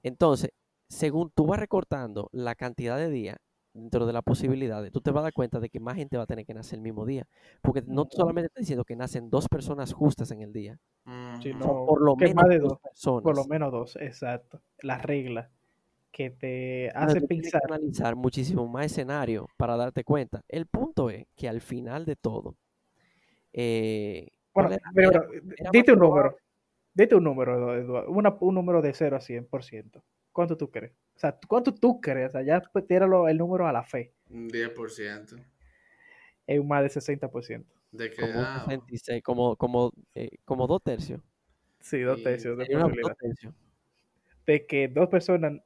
Speaker 3: Entonces, según tú vas recortando la cantidad de días dentro de las posibilidades, tú te vas a dar cuenta de que más gente va a tener que nacer el mismo día. Porque no solamente está diciendo que nacen dos personas justas en el día,
Speaker 1: Sí,
Speaker 2: Ujú.
Speaker 1: no,
Speaker 3: son por lo
Speaker 1: que
Speaker 3: menos
Speaker 1: más de
Speaker 3: dos
Speaker 1: dos,
Speaker 3: personas.
Speaker 1: por lo menos dos, exacto. La regla que te
Speaker 3: Entonces,
Speaker 1: hace
Speaker 3: tienes que
Speaker 1: pensar.
Speaker 3: analizar muchísimo más escenario para darte cuenta. El punto es que al final de todo, eh,
Speaker 1: Bueno,
Speaker 3: ¿cuál era?
Speaker 1: pero,
Speaker 3: Era-
Speaker 1: pero,
Speaker 3: era
Speaker 1: dite un número. Dite un número, Edu- Eduardo. Una- un número de 0 a 100%. ¿Cuánto tú crees? O sea, ¿cuánto tú crees? O sea, ya pues, tíralo el número a la fe.
Speaker 2: Un 10%.
Speaker 1: Es un más de 60%.
Speaker 2: De que,
Speaker 3: como un
Speaker 2: ah,
Speaker 3: 66, como, como, eh, como dos tercios.
Speaker 1: Sí, dos tercios de
Speaker 3: Sería una-
Speaker 1: posibilidad.
Speaker 3: dos tercios.
Speaker 1: De que dos personas de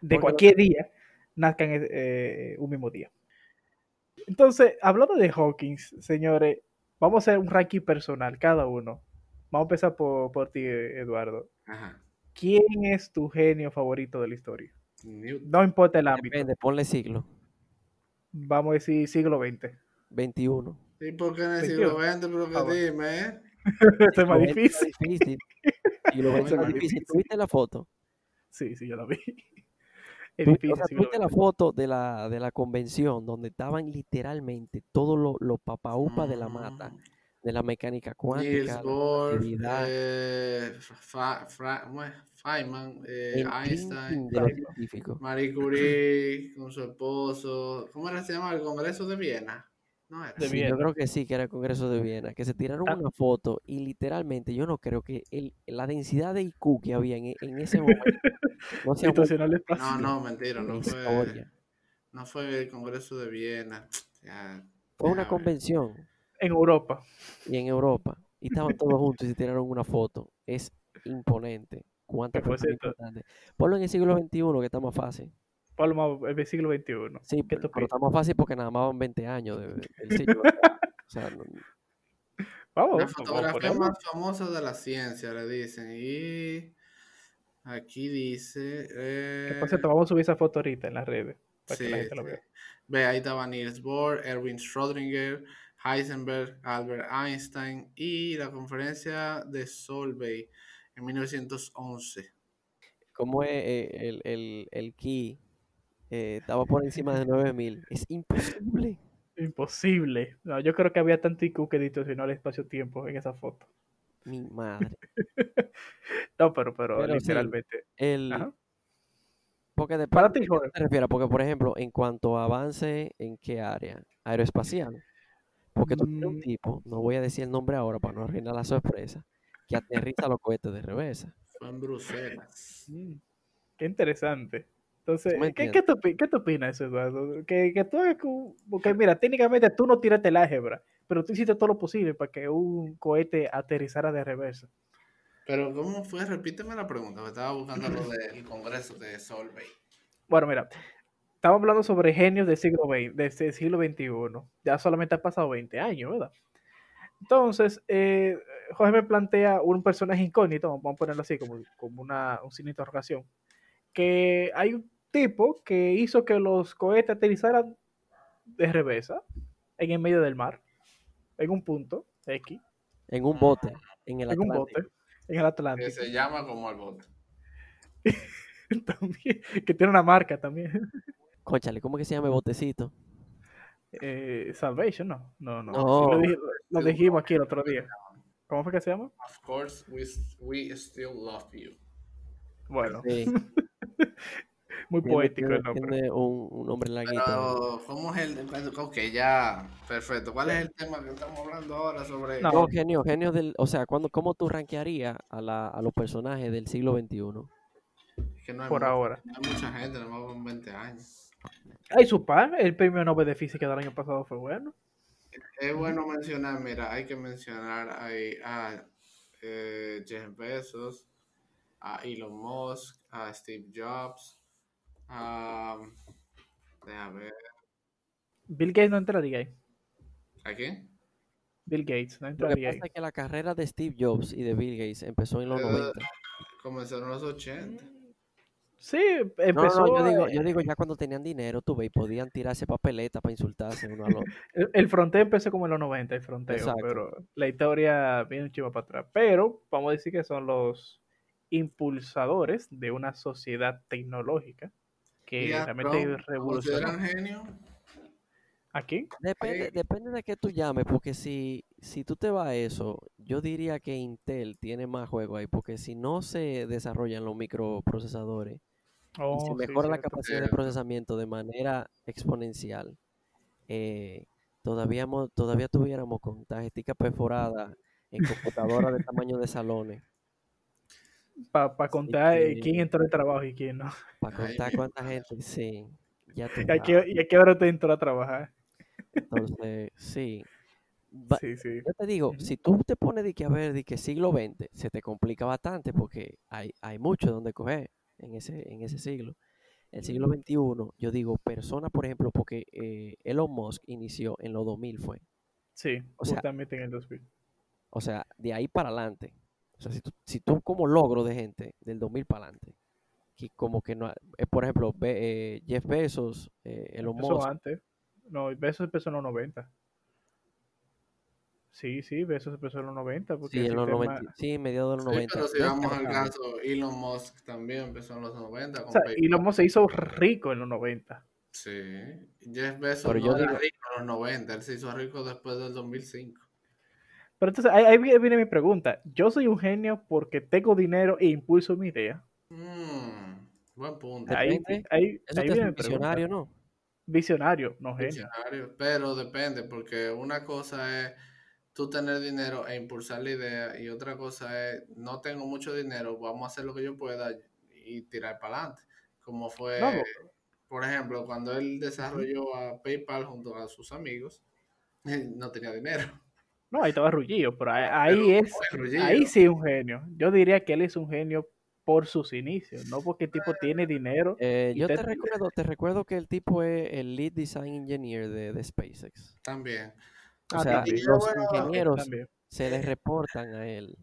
Speaker 3: Porque lo-
Speaker 1: cualquier día nazcan eh, un mismo día. Entonces, hablando de Hawkins, señores, vamos a hacer un ranking personal, cada uno. Vamos a empezar por, por ti, Eduardo.
Speaker 2: ajá.
Speaker 1: ¿Quién es tu genio favorito de la historia?
Speaker 2: Newton.
Speaker 1: No importa el ámbito.
Speaker 3: Depende, ponle siglo.
Speaker 1: Vamos a decir siglo XX.
Speaker 3: 21.
Speaker 2: ¿Y por qué en el
Speaker 1: 21?
Speaker 2: siglo XX? Pero que
Speaker 1: Ah,
Speaker 2: dime, ¿eh?
Speaker 1: Esto es más difícil.
Speaker 3: difícil. XX
Speaker 1: Eso es más
Speaker 3: difícil. ¿Tuviste la foto?
Speaker 1: Sí, sí, yo la vi. Es
Speaker 3: Tú-
Speaker 1: difícil.
Speaker 3: o sea, tuviste la foto de la, de la convención donde estaban literalmente todos los los papaupas de la mata,
Speaker 2: Mm.
Speaker 3: De la mecánica
Speaker 2: Niels
Speaker 3: cuántica,
Speaker 2: Bohr,
Speaker 3: relatividad,
Speaker 2: eh, Fa- Fra- ¿cómo es? Feynman, eh, Einstein. Marie Curie con su esposo. ¿Cómo era se llama? El Congreso de Viena. ¿No era?
Speaker 1: De
Speaker 3: Sí,
Speaker 1: Viena.
Speaker 3: yo creo que sí, que era el Congreso de Viena, que se tiraron
Speaker 1: Ah.
Speaker 3: una foto y literalmente yo no creo que el, la densidad de IQ que había en, en ese momento no se
Speaker 2: No, no, mentira, no fue, no fue el Congreso de Viena. Ya,
Speaker 3: Fue una convención
Speaker 1: En Europa.
Speaker 3: y en Europa y estaban todos juntos y se tiraron una foto. Es imponente. ¿Cuántas
Speaker 1: Que por
Speaker 3: personas
Speaker 1: cierto-
Speaker 3: importantes? Ponlo en el siglo XXI que está más fácil.
Speaker 1: Pablo, más- el siglo XXI.
Speaker 3: Sí,
Speaker 1: ¿Qué
Speaker 3: pero, pero está más fácil porque nada más van 20 años de- de- del siglo. o sea, no-
Speaker 1: Vamos,
Speaker 2: La fotografía más famosa de la ciencia, le dicen. Y aquí dice.
Speaker 1: Por
Speaker 2: eh,
Speaker 1: cierto, vamos a subir esa foto ahorita en las redes. Para que la
Speaker 2: sí,
Speaker 1: gente lo vea.
Speaker 2: Ve, ahí estaba Niels Bohr, Erwin Schrödinger, Heisenberg, Albert Einstein y la conferencia de Solvay en 1911.
Speaker 3: ¿Cómo es el, el, el key? eh, estaba por encima de 9000. Es imposible.
Speaker 1: Imposible. No, yo creo que había tanto IQ que distorsionó el espacio-tiempo en esa foto.
Speaker 3: Mi madre.
Speaker 1: No, pero, pero,
Speaker 3: Pero sí,
Speaker 1: literalmente.
Speaker 3: El,
Speaker 1: Ajá.
Speaker 3: porque depende
Speaker 1: Para
Speaker 3: de
Speaker 1: ti,
Speaker 3: qué
Speaker 1: Jorge.
Speaker 3: te refieras, porque por ejemplo, en cuanto a avance, ¿en qué área? Aeroespacial. Porque tú tienes un
Speaker 1: Mm.
Speaker 3: tipo, no voy a decir el nombre ahora para no arruinar la sorpresa, que aterriza los cohetes de reversa.
Speaker 2: Fue en Bruselas.
Speaker 1: Mm, Qué interesante. Entonces,
Speaker 3: ¿Tú me
Speaker 1: ¿qué, qué, tú, opi- qué tú opinas eso, Eduardo? Que, que tú es como- porque mira, técnicamente tú no tiraste el álgebra, pero tú hiciste todo lo posible para que un cohete aterrizara de reversa.
Speaker 2: Pero, ¿cómo fue? Repíteme la pregunta. Me estaba buscando lo del Congreso de Solvay.
Speaker 1: Bueno, mira, estamos hablando sobre genios del siglo XX, del siglo XXI. Ya solamente han pasado 20 años, ¿verdad? Entonces, eh, Jorge me plantea un personaje incógnito, vamos a ponerlo así, como, como una, un signo de interrogación, que hay un tipo que hizo que los cohetes aterrizaran de reversa en el medio del mar, en un punto X,
Speaker 3: En un bote, en el
Speaker 1: en un
Speaker 3: Atlántico.
Speaker 1: bote, en el
Speaker 2: Que
Speaker 1: Atlántico,
Speaker 2: se llama como el bote.
Speaker 1: también, que tiene una marca también.
Speaker 3: Cónchale, ¿cómo que se llama el botecito?
Speaker 1: Eh, Salvation, no, no, no. sí,
Speaker 3: No.
Speaker 1: lo, dij- lo dijimos aquí el otro día. ¿Cómo fue que se llama?
Speaker 2: Of course, we, we still love you.
Speaker 1: Bueno,
Speaker 3: Sí,
Speaker 1: muy poético
Speaker 3: tiene-
Speaker 1: el nombre.
Speaker 3: tiene un, un nombre larguito.
Speaker 2: Pero, ¿cómo es el...? Ok, ya, perfecto. ¿Cuál es el tema que estamos hablando ahora sobre...?
Speaker 1: No.
Speaker 3: No, genio, genio del, o sea, cuando, ¿cómo tú rankearías a, la, a los personajes del siglo XXI?
Speaker 2: Es que no hay
Speaker 1: Por
Speaker 2: mucha-
Speaker 1: ahora.
Speaker 2: no hay mucha gente, nomás con 20 años.
Speaker 1: Ay, su par, el premio Nobel de Física del año pasado fue bueno.
Speaker 2: Es bueno mencionar, mira, hay que mencionar ahí a eh, Jeff Bezos, a Elon Musk, a Steve Jobs, a... Déjame ver,
Speaker 1: Bill Gates no entraría ahí.
Speaker 2: ¿a quién?
Speaker 1: Bill Gates no
Speaker 3: Lo que
Speaker 1: entraría ahí.
Speaker 3: pasa es que la carrera de Steve Jobs y de Bill Gates empezó en los
Speaker 2: Eh,
Speaker 3: 90.
Speaker 2: Comenzaron los 80.
Speaker 1: Sí,
Speaker 3: No, no,
Speaker 1: empezó.
Speaker 3: no, yo digo,
Speaker 1: eh,
Speaker 3: yo digo ya cuando tenían dinero, tú ves, y podían tirarse papeleta para insultarse uno al otro.
Speaker 1: el, el fronteo empezó como en los 90, el fronteo,
Speaker 3: Exacto.
Speaker 1: pero la historia viene un chivo para atrás. Pero vamos a decir que son los impulsadores de una sociedad tecnológica que
Speaker 2: Y a
Speaker 1: realmente
Speaker 2: Trump, ¿lo
Speaker 1: revolucionó.
Speaker 2: genio?
Speaker 1: ¿A quién?
Speaker 3: Depende, depende de qué tú llames, porque si, si tú te vas a eso, yo diría que Intel tiene más juego ahí, porque si no se desarrollan los microprocesadores y se
Speaker 1: Oh, sí,
Speaker 3: mejora la capacidad de procesamiento de manera exponencial, eh, todavía, todavía tuviéramos con tarjetica perforada en computadoras de tamaño de salones,
Speaker 1: Para contar eh, quién entró al trabajo y quién no.
Speaker 3: para contar cuánta gente, sí, ya tú
Speaker 1: ¿Y a qué, y a qué hora te entró a trabajar?
Speaker 3: Entonces, sí. Va-
Speaker 1: Sí, sí.
Speaker 3: Yo te digo, si tú te pones de que a ver de que siglo XX, se te complica bastante porque hay, hay mucho donde coger en ese, en ese siglo. El siglo XXI, yo digo, personas, por ejemplo, porque eh, Elon Musk inició en los 2000 fue.
Speaker 1: Sí,
Speaker 3: O sea-
Speaker 1: justamente en el 2000.
Speaker 3: O sea, de ahí para adelante. O sea, si tú, si tú como logro de gente del 2000 para adelante, que como que no, eh, por ejemplo, Be- eh, Jeff Bezos, eh, Elon
Speaker 1: Empezó
Speaker 3: Musk,
Speaker 1: antes. No, Besos empezó en los 90. Sí, sí, Besos empezó en los 90. Porque
Speaker 3: sí, en los
Speaker 1: sistema-
Speaker 3: 90, sí, mediados de los
Speaker 2: Sí,
Speaker 3: 90.
Speaker 2: pero si vamos al caso, Elon Musk también empezó en los 90
Speaker 1: O
Speaker 2: con
Speaker 1: sea,
Speaker 2: PayPal.
Speaker 1: Elon Musk se hizo rico en los 90.
Speaker 2: Sí, Jeff Bezos
Speaker 3: Pero
Speaker 2: no
Speaker 3: yo
Speaker 2: era
Speaker 3: digo-
Speaker 2: rico en los 90, él se hizo rico después del 2005.
Speaker 1: Pero entonces, ahí, ahí viene mi pregunta. Yo soy un genio porque tengo dinero e impulso mi idea.
Speaker 2: Mm, buen punto.
Speaker 1: Ahí,
Speaker 3: Depende.
Speaker 1: ahí,
Speaker 3: Eso
Speaker 1: ahí viene pregunta.
Speaker 3: visionario, ¿no?
Speaker 1: Visionario, no genio.
Speaker 2: Visionario, pero depende, porque una cosa es tú tener dinero e impulsar la idea y otra cosa es no tengo mucho dinero, vamos a hacer lo que yo pueda y tirar para adelante. Como fue,
Speaker 1: No,
Speaker 2: por ejemplo, cuando él desarrolló a PayPal junto a sus amigos, no tenía dinero.
Speaker 1: no, ahí estaba Rullido, pero ahí, ahí
Speaker 2: Pero
Speaker 1: es,
Speaker 2: Ruggiero.
Speaker 1: ahí sí es un genio. Yo diría que él es un genio por sus inicios, no porque el tipo tiene dinero.
Speaker 3: Eh, yo te
Speaker 1: te-
Speaker 3: recuerdo, te recuerdo que el tipo es el lead design engineer de, de SpaceX.
Speaker 2: También.
Speaker 3: O
Speaker 1: Ah,
Speaker 3: sea,
Speaker 1: también.
Speaker 3: los
Speaker 2: bueno,
Speaker 3: ingenieros
Speaker 1: También.
Speaker 3: se les reportan a él.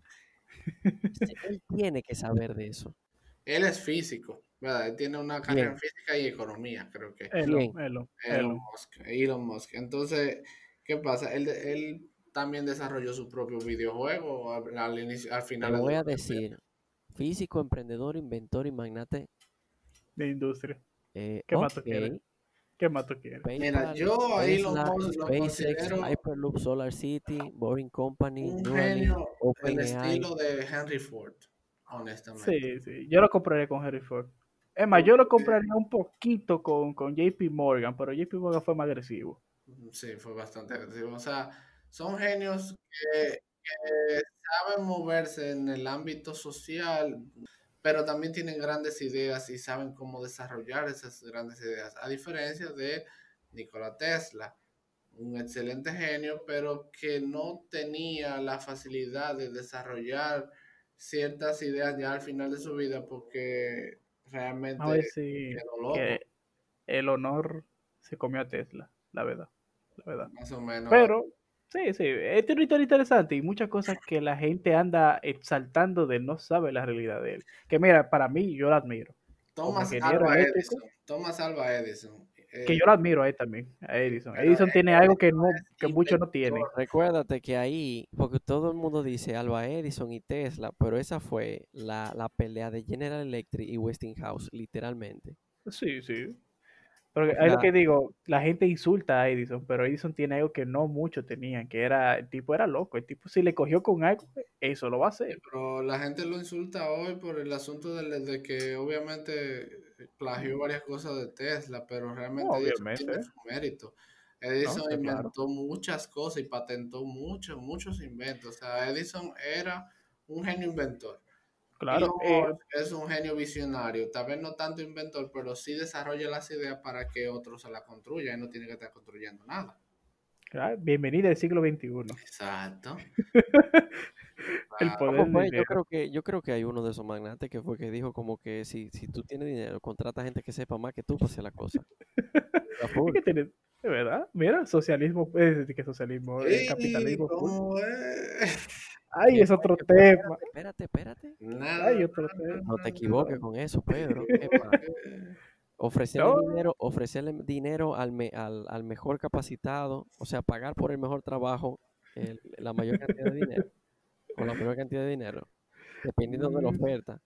Speaker 3: Sí, Él tiene que saber de eso.
Speaker 2: Él es físico, ¿verdad? Él tiene una carrera
Speaker 3: Bien.
Speaker 2: en física y economía, creo que.
Speaker 1: Elon. Elon,
Speaker 2: Elon
Speaker 1: Elon.
Speaker 2: Musk, Elon Musk. Entonces, ¿qué pasa? Él, él también desarrolló su propio videojuego al, al inicio, al
Speaker 3: Te
Speaker 2: final. de
Speaker 3: voy a
Speaker 2: los 90.
Speaker 3: decir, físico, emprendedor, inventor y magnate.
Speaker 1: de industria.
Speaker 3: Eh,
Speaker 1: ¿Qué más tú
Speaker 3: ok,
Speaker 1: quieres? ¿Qué más tú quieres?
Speaker 2: Mira, yo a Elon
Speaker 3: Tesla,
Speaker 2: lo
Speaker 3: SpaceX,
Speaker 2: considero
Speaker 3: Hyperloop, Solar City, Boring Company,
Speaker 2: un genio
Speaker 3: OpenAI.
Speaker 2: estilo de Henry Ford, honestamente.
Speaker 1: Sí, sí. Yo lo compraría con Harry Ford. Es más, yo lo compraría un poquito con, con JP Morgan, pero JP Morgan fue más agresivo.
Speaker 2: Sí, fue bastante agresivo. O sea, son genios que, que saben moverse en el ámbito social, pero también tienen grandes ideas y saben cómo desarrollar esas grandes ideas. A diferencia de Nikola Tesla, un excelente genio, pero que no tenía la facilidad de desarrollar ciertas ideas ya al final de su vida porque realmente
Speaker 1: A ver si
Speaker 2: quedó loco,
Speaker 1: que el honor se comió a Tesla, la verdad. La verdad.
Speaker 2: más o menos.
Speaker 1: Pero, sí, sí, es una historia interesante y muchas cosas que la gente anda exaltando de no sabe la realidad de él. Que mira, para mí, yo lo admiro.
Speaker 2: Thomas Alva
Speaker 1: eléctrico.
Speaker 2: Edison. Thomas Alva Edison. eh,
Speaker 1: Que yo lo admiro a él también, a Edison. Edison
Speaker 2: él
Speaker 1: tiene algo que, no, que muchos no tienen.
Speaker 3: Recuérdate que ahí, porque todo el mundo dice Alba Edison y Tesla, pero esa fue la, la pelea de General Electric y Westinghouse, literalmente.
Speaker 1: Sí, sí. Porque es lo que digo, la gente insulta a Edison, pero Edison tiene algo que no muchos tenían, que era, el tipo era loco, el tipo si le cogió con algo, eso lo va a hacer.
Speaker 2: Pero la gente lo insulta hoy por el asunto de, de que obviamente plagió varias cosas de Tesla, pero realmente
Speaker 1: No,
Speaker 2: Edison
Speaker 1: obviamente.
Speaker 2: tiene su mérito. Edison
Speaker 1: claro.
Speaker 2: inventó muchas cosas y patentó muchos, muchos inventos. O sea, Edison era un genio inventor.
Speaker 1: Claro,
Speaker 2: Elon
Speaker 1: eh,
Speaker 2: Musk es un genio visionario, tal vez no tanto inventor, pero sí desarrolla las ideas para que otros se las construyan y no tiene que estar construyendo nada.
Speaker 1: claro, bienvenida al siglo XXI.
Speaker 2: Exacto.
Speaker 1: El poder.
Speaker 3: Yo creo que, yo creo que hay uno de esos magnates que fue que dijo como que si, si tú tienes dinero, contrata gente que sepa más que tú para hacer la cosa.
Speaker 1: De verdad, mira, socialismo, es decir, que socialismo, capitalismo. full.
Speaker 2: ¿cómo es?
Speaker 1: Ay, es otro
Speaker 3: Espérate,
Speaker 1: tema.
Speaker 3: Espérate, espérate.
Speaker 2: Nada.
Speaker 1: Ay, otro tema.
Speaker 3: No te equivoques con eso, Pedro. Ofrecerle
Speaker 1: No.
Speaker 3: dinero, ofrecerle dinero al, me- al, al mejor capacitado, o sea, pagar por el mejor trabajo el- la mayor cantidad de dinero, o la mayor cantidad de dinero, dependiendo de la
Speaker 1: Mm.
Speaker 3: oferta.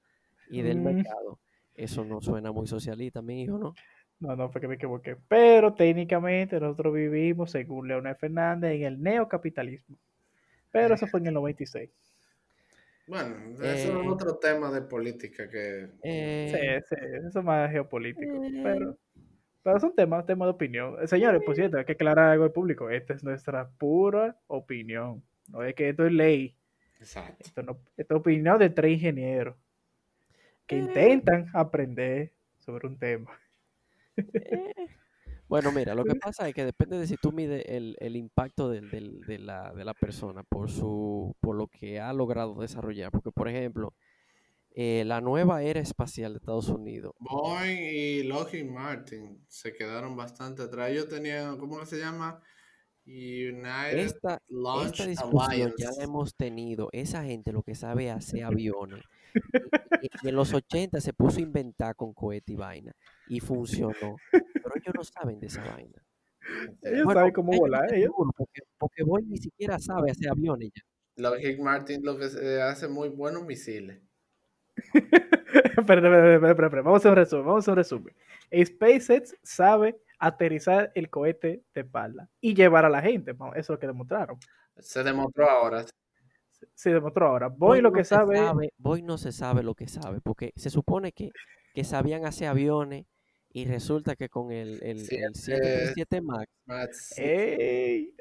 Speaker 3: y del
Speaker 1: Mm.
Speaker 3: mercado. Eso no suena muy socialista, mi hijo, ¿no?
Speaker 1: No, no, fue que me equivoqué. Pero técnicamente nosotros vivimos, según Leonel Fernández, en el neocapitalismo. Pero eso fue en el 96.
Speaker 2: Bueno, eso es
Speaker 3: Eh.
Speaker 2: otro tema de política que...
Speaker 1: Sí,
Speaker 3: Eh,
Speaker 1: sí, eso es más geopolítico.
Speaker 3: Eh.
Speaker 1: Pero, pero es un tema, tema de opinión. Eh, Señores, por cierto, hay que aclarar algo al público. Esta es nuestra pura opinión. No es que esto es ley.
Speaker 2: Exacto.
Speaker 1: Esto, no, esto es opinión de tres ingenieros que
Speaker 3: Eh.
Speaker 1: intentan aprender sobre un tema.
Speaker 3: Bueno, mira, lo que pasa es que depende de si tú mides el, el impacto del- del- de, la, de la persona por, su, por lo que ha logrado desarrollar. Porque, por ejemplo, eh, la nueva era espacial de Estados Unidos,
Speaker 2: Boeing y Lockheed Martin se quedaron bastante atrás. Ellos tenían, ¿cómo se llama? United
Speaker 3: esta,
Speaker 2: Launch
Speaker 3: esta discusión ya la hemos tenido. Esa gente lo que sabe hacer aviones. Y en los 80 se puso a inventar con cohete y vaina. Y funcionó. Pero ellos no saben de esa vaina.
Speaker 1: Ellos
Speaker 3: Bueno,
Speaker 1: saben cómo
Speaker 3: ellos
Speaker 1: volar. Ellos,
Speaker 3: seguro, porque, porque Boeing ni siquiera sabe hacer aviones ya.
Speaker 2: Lockheed Martin lo que se hace muy buenos misiles.
Speaker 1: Espera, espera, espera, espera, espera. Vamos a hacer un resumen. Vamos a hacer un resumen. SpaceX sabe aterrizar el cohete de espalda y llevar a la gente. Eso es lo que demostraron.
Speaker 2: Se demostró ahora.
Speaker 1: Se demostró ahora. Boeing lo
Speaker 3: no
Speaker 1: que
Speaker 3: se
Speaker 1: sabe,
Speaker 3: Boeing no se sabe lo que sabe, porque se supone que, que sabían hacer aviones y resulta que con el, el,
Speaker 2: Sí,
Speaker 3: el
Speaker 2: eh,
Speaker 3: 737 MAX,
Speaker 2: Max,
Speaker 1: ¡Ey!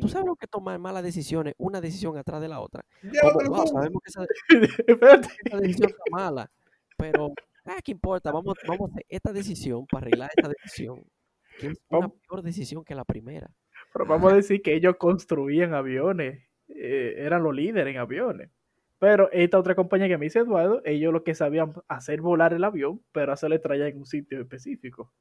Speaker 3: ¿tú sabes lo que tomar malas decisiones? Una decisión atrás de la otra.
Speaker 2: Ya,
Speaker 3: Como, sabemos que esa, decisión está mala, pero ah, ¿qué importa? Vamos, vamos a hacer esta decisión para arreglar esta decisión, que es una
Speaker 1: Vamos.
Speaker 3: peor decisión que la primera.
Speaker 1: Pero vamos a decir que ellos construían aviones. eh, eran los líderes en aviones. Pero esta otra compañía que me dice Eduardo, ellos lo que sabían hacer volar el avión, pero hacerle traer en un sitio específico.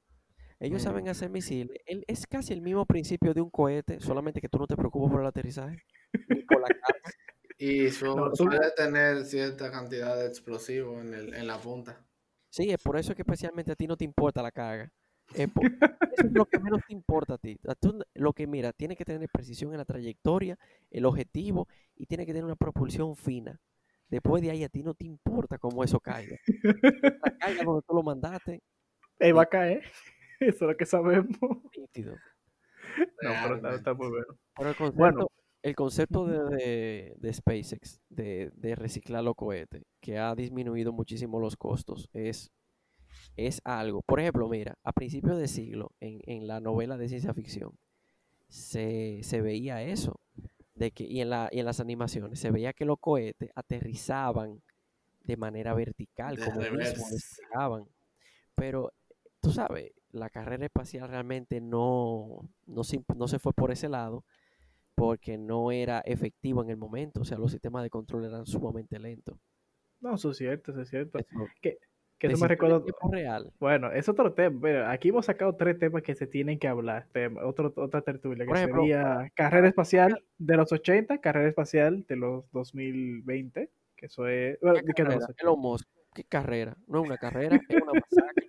Speaker 3: Ellos
Speaker 2: Mm.
Speaker 3: saben hacer misiles. El- es casi el mismo principio de un cohete, solamente que tú no te preocupas por el aterrizaje. ni por la carga.
Speaker 2: Y su-
Speaker 1: No, tú-
Speaker 2: suele tener cierta cantidad de explosivos en, el, en la punta.
Speaker 3: Sí, es por eso que especialmente a ti no te importa la carga. Es por- eso es lo que menos te importa a ti. A tú n- lo que mira, tiene que tener precisión en la trayectoria, el objetivo y tiene que tener una propulsión fina. Después de ahí a ti no te importa cómo eso caiga. La caiga donde tú lo mandaste,
Speaker 1: Ahí va a caer. Eso es lo que sabemos.
Speaker 3: nítido.
Speaker 1: No, pero está, está muy bueno.
Speaker 3: Pero el concepto,
Speaker 1: Bueno.
Speaker 3: el concepto de, de- de SpaceX, de, de reciclar los cohetes, que ha disminuido muchísimo los costos, es, es algo. Por ejemplo, mira, a principios de siglo, en, en la novela de ciencia ficción, se, se veía eso. De que, y, en la, y en las animaciones se veía que los cohetes aterrizaban de manera vertical,
Speaker 2: De
Speaker 3: como mismo despegaban. Pero, tú sabes, la carrera espacial realmente no, no, se, no se fue por ese lado porque no era efectivo en el momento. O sea, los sistemas de control eran sumamente lentos.
Speaker 1: No, eso es cierto, eso es cierto.
Speaker 3: Eso,
Speaker 1: Que eso
Speaker 3: decisión
Speaker 1: me recuerda.
Speaker 3: real.
Speaker 1: Bueno, es otro tema. Mira, aquí hemos sacado tres temas que se tienen que hablar. Tema- otro, otra tertulia, que
Speaker 3: ejemplo,
Speaker 1: sería carrera espacial de los 80, carrera espacial de los 2020, que eso es... Bueno,
Speaker 3: ¿Qué
Speaker 1: que no,
Speaker 3: carrera?
Speaker 1: 80.
Speaker 3: Elon Musk, ¿Qué carrera? No es una carrera, es una masacre.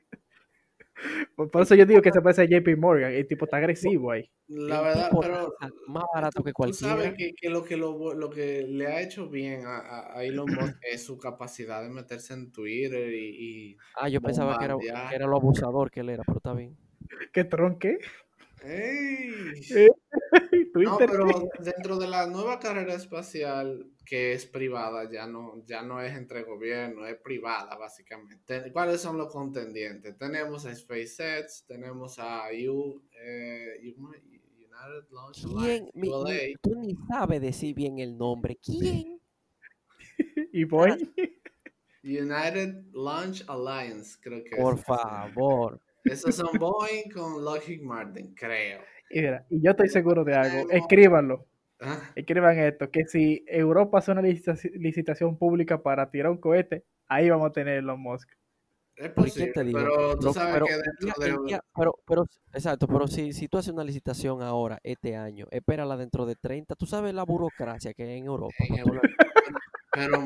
Speaker 1: Por, eso yo digo que se parece a JP Morgan, el tipo está agresivo ahí.
Speaker 2: La verdad, pero
Speaker 3: más barato que
Speaker 2: tú sabes
Speaker 3: cualquiera.
Speaker 2: que, que lo que lo, lo que le ha hecho bien a, a- a Elon Musk es su capacidad de meterse en Twitter y, y-
Speaker 3: Ah, yo pensaba que era, que era lo abusador que él era, pero está bien.
Speaker 1: ¿Qué tronque? Eh,
Speaker 2: No, pero dentro de la nueva carrera espacial que es privada, ya no, ya no es entre gobierno, es privada básicamente. ¿Cuáles son los contendientes? Tenemos a SpaceX, tenemos a U, eh, United Launch. Alliance,
Speaker 3: Mi- mi- tú ni sabes decir bien el nombre. ¿Quién?
Speaker 1: y voy.
Speaker 2: United Launch Alliance, creo que
Speaker 3: Por
Speaker 2: es.
Speaker 3: favor.
Speaker 2: Esos son Boeing con Lockheed Martin, creo.
Speaker 1: Y, mira, y yo estoy seguro de algo. Escríbanlo.
Speaker 2: Ah,
Speaker 1: Escriban esto, que si Europa hace una licitaci- licitación pública para tirar un cohete, ahí vamos a tener Elon Musk.
Speaker 2: Es
Speaker 3: Pero ¿y quién
Speaker 2: posible,
Speaker 3: te
Speaker 2: pero tú
Speaker 3: Pero-
Speaker 2: sabes
Speaker 3: pero
Speaker 2: que dentro de...
Speaker 3: día- pero, pero, exacto, pero si, si tú haces una licitación ahora, este año, espérala dentro de 30, tú sabes la burocracia que hay en Europa.
Speaker 2: En
Speaker 3: la-
Speaker 2: Pero,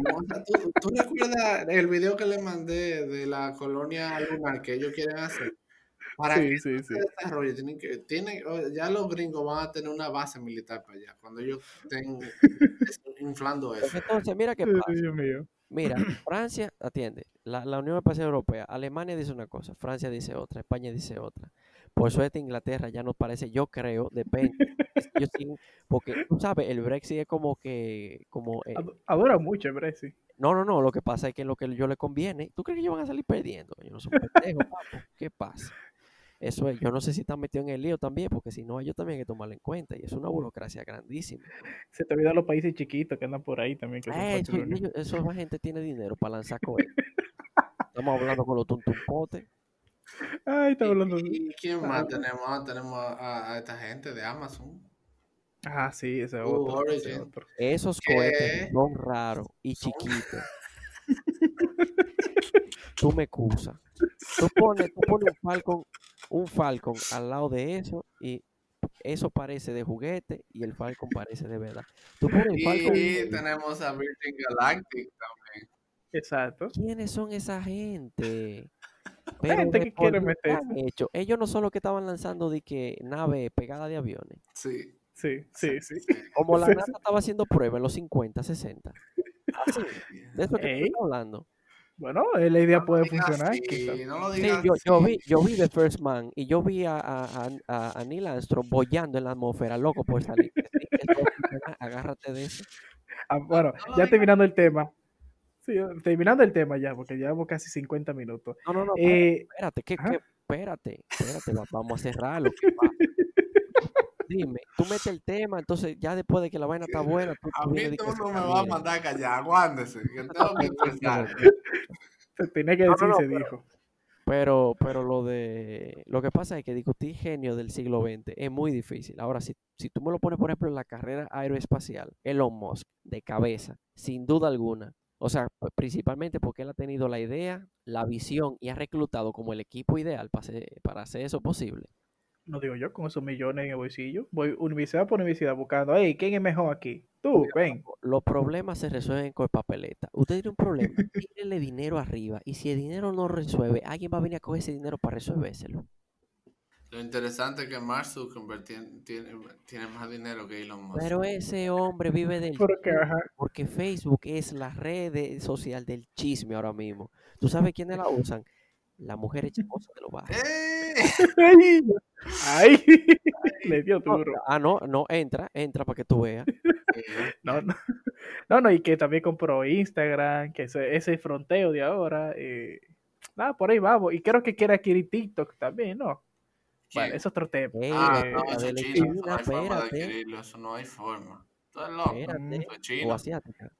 Speaker 2: ¿tú, tú recuerdas el video que le mandé de la colonia lunar que ellos quieren hacer? Para
Speaker 1: Sí,
Speaker 2: que
Speaker 1: sí,
Speaker 2: se
Speaker 1: sí.
Speaker 2: desarrolle, tienen que, tienen, o- ya los gringos van a tener una base militar para allá, cuando ellos estén inflando
Speaker 3: Pues
Speaker 2: eso.
Speaker 3: entonces, mira qué pasa.
Speaker 1: Dios mío.
Speaker 3: Mira, Francia atiende, la, la Unión Espacial Europea, Alemania dice una cosa, Francia dice otra, España dice otra. Por suerte Inglaterra ya nos parece, yo creo, depende. yo porque tú sabes, el Brexit es como que, como, eh,
Speaker 1: Ad- Adora mucho el Brexit.
Speaker 3: no, no, no, lo que pasa es que lo que yo le conviene, ¿tú crees que ellos van a salir perdiendo? No papo. ¿Qué pasa? Eso es, yo no sé si están metidos en el lío también, porque si no, ellos también hay que tomarlo en cuenta, y es una burocracia grandísima.
Speaker 1: Se te olvidan los países chiquitos que andan por ahí también. Que
Speaker 3: Eh, eso, ellos- eso, esa gente tiene dinero para lanzar cohetes. Estamos hablando con los tuntumpotes.
Speaker 1: Ay, está hablando de...
Speaker 2: ¿Y quién más
Speaker 1: Ah.
Speaker 2: tenemos? Ah, Tenemos a, a esta gente de Amazon.
Speaker 1: Ah, sí, ese es otro. ese.
Speaker 3: Esos
Speaker 2: ¿Qué?
Speaker 3: cohetes son raros y
Speaker 2: Son-
Speaker 3: chiquitos. Tú me excusas. Tú pones, tú pones un Falcon, un Falcon al lado de eso y eso parece de juguete y el Falcon parece de verdad. Tú pones el Falcon.
Speaker 2: Y tenemos a Virgin Galactic también.
Speaker 1: Exacto.
Speaker 3: ¿Quiénes son esa gente?
Speaker 1: Gente
Speaker 3: de
Speaker 1: que quiere
Speaker 3: por Dios, ¿qué han
Speaker 1: meterse.
Speaker 3: hecho? Ellos no son los que estaban lanzando de que nave pegada de aviones.
Speaker 2: Sí.
Speaker 1: Sí, sí, sí.
Speaker 3: Como la NASA estaba haciendo pruebas en los 50, 60. Así, de eso que estoy hablando.
Speaker 1: Bueno, eh, la idea puede funcionar.
Speaker 2: no
Speaker 3: Sí, yo, vi, yo vi The First Man y yo vi a, a, a- a- a Neil Armstrong bollando en la atmósfera, loco por salir. Agárrate de eso.
Speaker 1: Ah, bueno,
Speaker 2: No
Speaker 1: ya terminando el tema. Sí, terminando el tema ya, porque llevamos casi 50 minutos.
Speaker 3: No, no, no,
Speaker 1: Eh,
Speaker 3: espérate, que,
Speaker 1: ajá.
Speaker 3: que- espérate, espérate, va- vamos a cerrarlo. Dime, tú metes el tema, entonces ya después de que la vaina está buena, tú,
Speaker 2: A
Speaker 3: tú
Speaker 2: mí tú no
Speaker 3: se
Speaker 2: me vas a mandar a callar, aguándese, tengo que expresar.
Speaker 1: se tenía que
Speaker 3: No,
Speaker 1: decir
Speaker 3: no,
Speaker 1: y
Speaker 3: no,
Speaker 1: se
Speaker 3: pero-
Speaker 1: dijo.
Speaker 3: Pero, pero lo de lo que pasa es que discutir genio del siglo XX es muy difícil. Ahora, si, si tú me lo pones, por ejemplo, en la carrera aeroespacial, Elon Musk, de cabeza, sin duda alguna. O sea, principalmente porque él ha tenido la idea, la visión y ha reclutado como el equipo ideal para hacer, para hacer eso posible.
Speaker 1: No digo yo, con esos millones en el bolsillo. Voy universidad por universidad buscando, hey, ¿quién es mejor aquí? Tú, ven.
Speaker 3: Los problemas se resuelven con papeleta. Usted tiene un problema, tírele dinero arriba. Y si el dinero no resuelve, alguien va a venir a coger ese dinero para resolvérselo.
Speaker 2: Lo interesante es que Mark Zuckerberg tiene, tiene, tiene más dinero que Elon Musk.
Speaker 3: Pero ese hombre vive del
Speaker 1: Porque, ajá.
Speaker 3: Porque Facebook es la red social del chisme ahora mismo. ¿Tú sabes quiénes la usan? Las mujeres chismosas de los barrios.
Speaker 2: ¡Eh!
Speaker 1: Ay, ay, le dio
Speaker 3: No,
Speaker 1: duro.
Speaker 3: ah, no, no, entra, entra para que tú veas.
Speaker 1: No, no, no, no, y que también compró Instagram, que ese, ese fronteo de ahora. eh, nada, por ahí vamos. Y creo que quiere adquirir TikTok también, ¿no? Bueno,
Speaker 2: ¿Quién?
Speaker 1: es otro tema.
Speaker 2: Ah,
Speaker 1: eh,
Speaker 2: no, eso chino, eso
Speaker 3: China,
Speaker 2: no hay forma de adquirirlo, eso no hay forma. Eres loco,
Speaker 3: espérate,
Speaker 2: eso es
Speaker 3: o
Speaker 2: chino,
Speaker 3: asiática.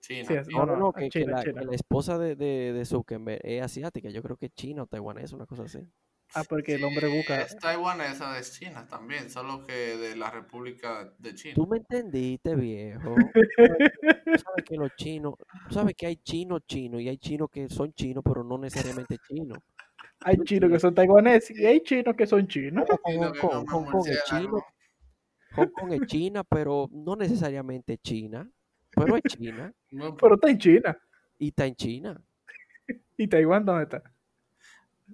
Speaker 2: China.
Speaker 1: Sí,
Speaker 2: chino.
Speaker 3: No, no, no, que, la,
Speaker 1: China.
Speaker 3: que la esposa de, de, de Zuckerberg es asiática. Yo creo que es china o taiwanesa, una cosa así.
Speaker 1: Ah, porque el hombre busca.
Speaker 2: Es taiwanesa, es China también, solo que de la República de China.
Speaker 3: Tú me entendiste, viejo. Tú sabes que los chinos, tú sabes que hay chinos chinos y hay chinos que son chinos, pero no necesariamente chinos.
Speaker 1: Hay chinos que son taiwaneses y hay chinos que son chinos.
Speaker 3: Hong Kong, Hong Kong es chino. Hong Kong es China, pero no necesariamente China, pero es China
Speaker 1: Pero está en China.
Speaker 3: y está en China.
Speaker 1: ¿Y Taiwán dónde está?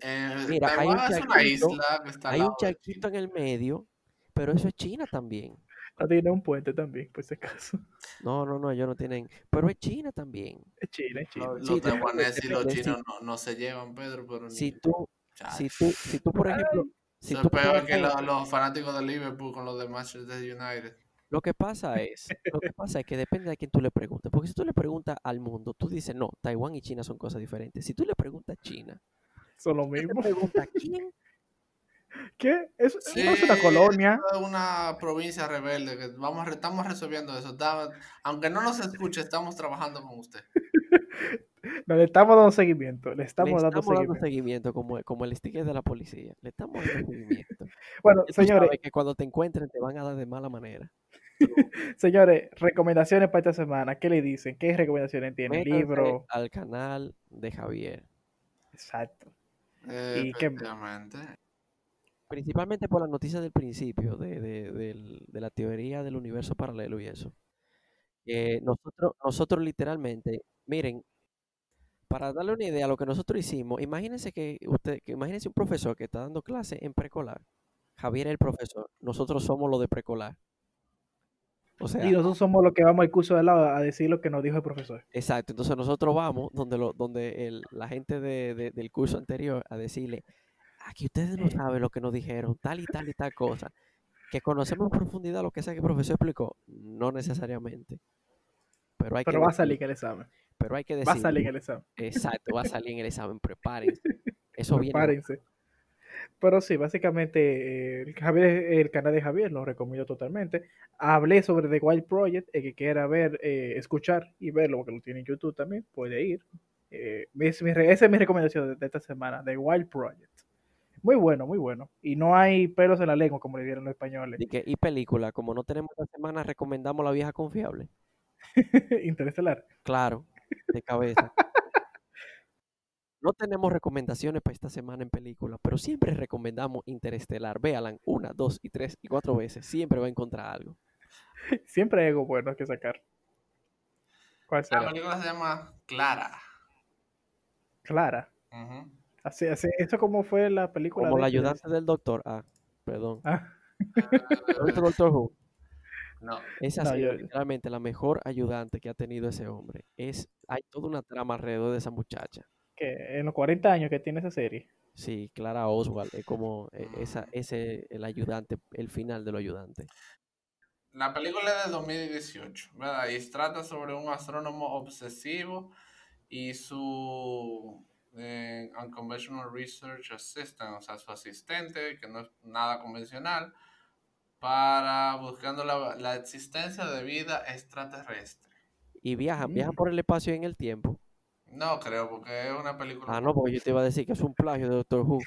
Speaker 2: Eh,
Speaker 3: Mira, hay un
Speaker 2: es una
Speaker 3: charquito,
Speaker 2: isla que está
Speaker 3: Hay un charquito en el medio, pero eso es China también.
Speaker 1: No tiene un puente también, por si acaso.
Speaker 3: No, no, no, ellos no tienen, pero es China también.
Speaker 1: Es China, es China.
Speaker 2: Los,
Speaker 3: Sí,
Speaker 2: taiwaneses y los chinos no, no se llevan, Pedro, pero ni...
Speaker 3: Si tú, si tú, si tú, por ejemplo, si
Speaker 2: Eso
Speaker 3: tú
Speaker 2: es peor que los fanáticos de Liverpool con los de Manchester United.
Speaker 3: Lo que pasa es, lo que pasa es que depende de quién tú le preguntes. Porque si tú le preguntas al mundo, tú dices, no, Taiwán y China son cosas diferentes. Si tú le preguntas a China,
Speaker 1: Son lo mismo.
Speaker 3: quién,
Speaker 1: ¿Qué? Es,
Speaker 2: Sí,
Speaker 1: no es una colonia.
Speaker 2: es una provincia rebelde que vamos, estamos resolviendo eso. Está- aunque no nos escuche, estamos trabajando con usted.
Speaker 1: No, le estamos dando seguimiento. Le estamos,
Speaker 3: le
Speaker 1: dando
Speaker 3: estamos dando
Speaker 1: seguimiento.
Speaker 3: seguimiento como, como el sticker de la policía. Le estamos dando seguimiento.
Speaker 1: Bueno,
Speaker 3: tú
Speaker 1: señores,
Speaker 3: sabes que cuando te encuentren te van a dar de mala manera.
Speaker 1: señores, recomendaciones para esta semana. ¿Qué le dicen? ¿Qué recomendaciones tienen?
Speaker 3: Métanse
Speaker 1: Libro.
Speaker 3: al canal de Javier.
Speaker 1: Exacto.
Speaker 2: Eh,
Speaker 1: ¿Y
Speaker 2: efectivamente.
Speaker 3: Principalmente por las noticias del principio, de, de- de la teoría del universo paralelo y eso. Que nosotros, nosotros literalmente, miren, para darle una idea a lo que nosotros hicimos, imagínense que usted, que imagínense un profesor que está dando clase en preescolar. Javier es el profesor, nosotros somos los de preescolar. O sea,
Speaker 1: Y nosotros somos los que vamos al curso de lado a decir lo que nos dijo el profesor.
Speaker 3: exacto. Entonces nosotros vamos donde, lo, donde el- la gente de- de- del curso anterior a decirle, aquí ustedes no saben lo que nos dijeron, tal y tal y tal cosa. Que conocemos en profundidad lo que el profesor explicó. No necesariamente. Pero hay
Speaker 1: Pero
Speaker 3: que
Speaker 1: va a
Speaker 3: decir-
Speaker 1: salir el examen.
Speaker 3: pero hay que
Speaker 1: Va a
Speaker 3: decir.
Speaker 1: salir en el examen.
Speaker 3: Exacto, va a salir en el examen, prepárense. Eso viene.
Speaker 1: Pero sí, básicamente el, Javier, el canal de Javier lo recomiendo totalmente. Hablé sobre The Wild Project, el que quiera ver, eh, escuchar y verlo, porque lo tiene en YouTube también, puede ir. Eh, es mi esa es mi recomendación de, de esta semana, The Wild Project. Muy bueno, muy bueno. Y no hay pelos en la lengua, como le dieron los españoles.
Speaker 3: Y, que, y película, como no tenemos esta semana, recomendamos La Vieja Confiable.
Speaker 1: Interestelar.
Speaker 3: Claro, de cabeza. No tenemos recomendaciones para esta semana en película, pero siempre recomendamos Interestelar. Véalan una, dos y tres y cuatro veces. Siempre va a encontrar algo.
Speaker 1: Siempre hay algo bueno que sacar. ¿Cuál
Speaker 2: La
Speaker 1: será?
Speaker 2: película se llama Clara.
Speaker 1: Clara.
Speaker 2: Ujú.
Speaker 1: Así, así, eso como fue la película
Speaker 3: Como
Speaker 1: de
Speaker 3: la ayudante del doctor. Ah, perdón.
Speaker 1: Ah,
Speaker 3: ¿No viste Doctor Who?
Speaker 2: No,
Speaker 3: sido
Speaker 1: yo-
Speaker 3: literalmente la mejor ayudante que ha tenido ese hombre. Es, hay toda una trama alrededor de esa muchacha.
Speaker 1: Que en los 40 años que tiene esa serie.
Speaker 3: Sí, Clara Oswald es como eh, esa, ese el ayudante, el final de los ayudantes.
Speaker 2: La película es del 2018, ¿verdad? Y trata sobre un astrónomo obsesivo y su eh, Unconventional Research Assistant, o sea, su asistente, que no es nada convencional, para buscando la, la existencia de vida extraterrestre.
Speaker 3: Y viaja, viaja
Speaker 1: Mm.
Speaker 3: por el espacio y en el tiempo.
Speaker 2: No creo, porque es una película...
Speaker 3: Ah, no, porque yo te iba a decir que es un plagio de Doctor Who.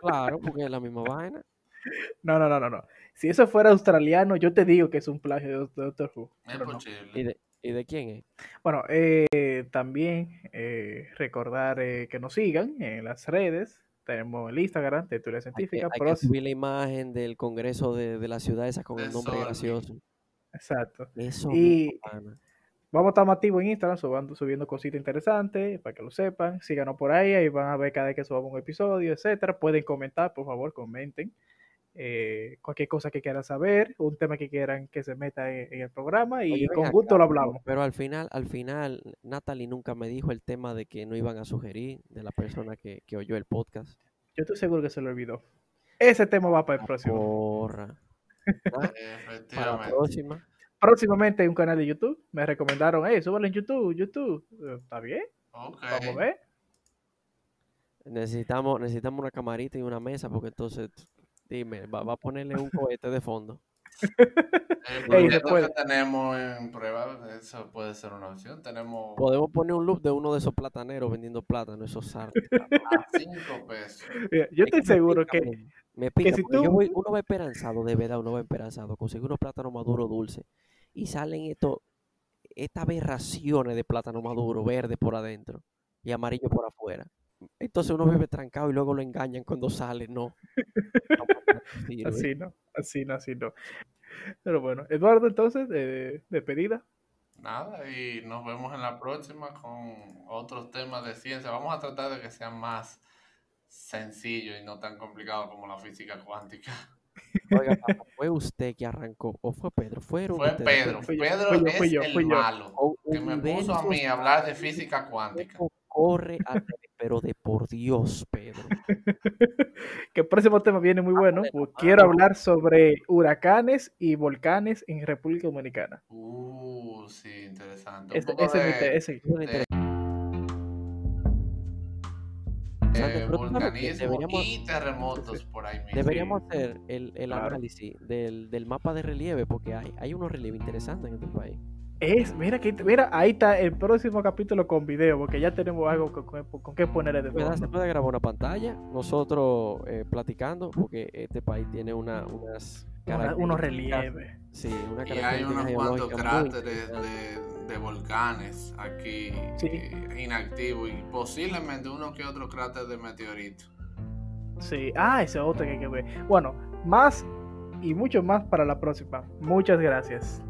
Speaker 3: Claro, porque es la misma vaina.
Speaker 1: No, no, no, no, no. Si eso fuera australiano, yo te digo que es un plagio de, Doctor Who.
Speaker 2: Es
Speaker 1: pero no.
Speaker 3: ¿Y
Speaker 2: posible.
Speaker 3: de, ¿Y de quién es?
Speaker 1: Bueno, eh, también eh, recordar eh, que nos sigan en las redes. Tenemos el Instagram de Teoría
Speaker 3: Hay que,
Speaker 1: Científica.
Speaker 3: hay que subir la imagen del Congreso de, de la ciudad esa con el nombre gracioso.
Speaker 1: Exacto.
Speaker 3: Eso
Speaker 1: Y-
Speaker 3: mismo.
Speaker 1: Vamos a estar más activos en Instagram, subiendo, subiendo cositas interesantes para que lo sepan. Síganos por ahí, ahí van a ver cada vez que subamos un episodio, etcétera. Pueden comentar, por favor, comenten. eh, cualquier cosa que quieran saber, un tema que quieran que se meta en, en el programa y
Speaker 3: Oye,
Speaker 1: con
Speaker 3: acá,
Speaker 1: gusto lo hablamos.
Speaker 3: Pero al final, al final, Natalie nunca me dijo el tema de que no iban a sugerir de la persona que, que oyó el podcast.
Speaker 1: Yo estoy seguro que se lo olvidó. Ese tema va para el
Speaker 3: La
Speaker 1: próximo.
Speaker 3: porra. Ah, Para la próxima.
Speaker 1: Próximamente hay un canal de YouTube. Me recomendaron, hey, súbalo en YouTube, YouTube. Eh, ¿Está bien? Vamos a ver.
Speaker 3: Necesitamos, necesitamos una camarita y una mesa porque entonces, dime, va, va a ponerle un cohete de fondo.
Speaker 2: El proyecto
Speaker 1: después-
Speaker 2: que tenemos en prueba, eso puede ser una opción. Tenemos
Speaker 3: Podemos poner un loop de uno de esos plataneros vendiendo plátano, esos sartos.
Speaker 2: a 5 pesos.
Speaker 1: Mira, Yo estoy seguro
Speaker 3: pica,
Speaker 1: que
Speaker 3: me pica
Speaker 1: si
Speaker 3: yo
Speaker 1: tú-
Speaker 3: voy- uno va esperanzado, de verdad, uno va esperanzado, consigue unos plátanos maduros dulces y salen estos, estas aberraciones de plátano maduro, verde por adentro y amarillo por afuera. Entonces uno vive trancado y luego lo engañan cuando sale, no.
Speaker 1: Así no, así no, así no. Pero bueno, Eduardo, entonces, de despedida.
Speaker 2: Nada, y nos vemos en la próxima con otros temas de ciencia. Vamos a tratar de que sean más sencillos y no tan complicados como la física cuántica.
Speaker 3: Oiga, papá, ¿fue usted que arrancó o fue Pedro? Fueron
Speaker 2: Fue
Speaker 3: ustedes.
Speaker 2: Pedro. Pedro
Speaker 1: yo,
Speaker 2: es
Speaker 1: yo,
Speaker 2: el malo
Speaker 3: O
Speaker 2: que me puso a mí a hablar de física cuántica.
Speaker 3: corre revés, pero de por Dios, Pedro.
Speaker 1: Que el próximo tema viene muy bueno. Porque Quiero hablar sobre huracanes y volcanes en República Dominicana.
Speaker 2: Uh, sí, interesante.
Speaker 1: Ese, ese es mi te-
Speaker 2: de,
Speaker 1: ese-
Speaker 2: de- vulcanismo
Speaker 3: deberíamos-
Speaker 2: y terremotos por ahí mismo.
Speaker 3: Deberíamos hacer el, el
Speaker 1: Claro.
Speaker 3: análisis del, del mapa de relieve, porque hay, hay unos relieves interesantes en este país.
Speaker 1: Es, mira, que, mira, ahí está el próximo capítulo con video, porque ya tenemos algo con, con, con qué ponerle de
Speaker 3: ¿Verdad? Se
Speaker 1: fondo.
Speaker 3: puede grabar una pantalla, nosotros eh, platicando, porque este país tiene una, unas
Speaker 1: Una- unos relieves.
Speaker 3: Sí, una
Speaker 2: Y hay unos cuantos
Speaker 3: muy
Speaker 2: cráteres de volcanes aquí
Speaker 1: Sí.
Speaker 2: eh, inactivos y posiblemente uno que otro cráter de meteorito.
Speaker 1: Sí, ah, ese otro que hay que ver. Bueno, más y mucho más para la próxima. Muchas gracias.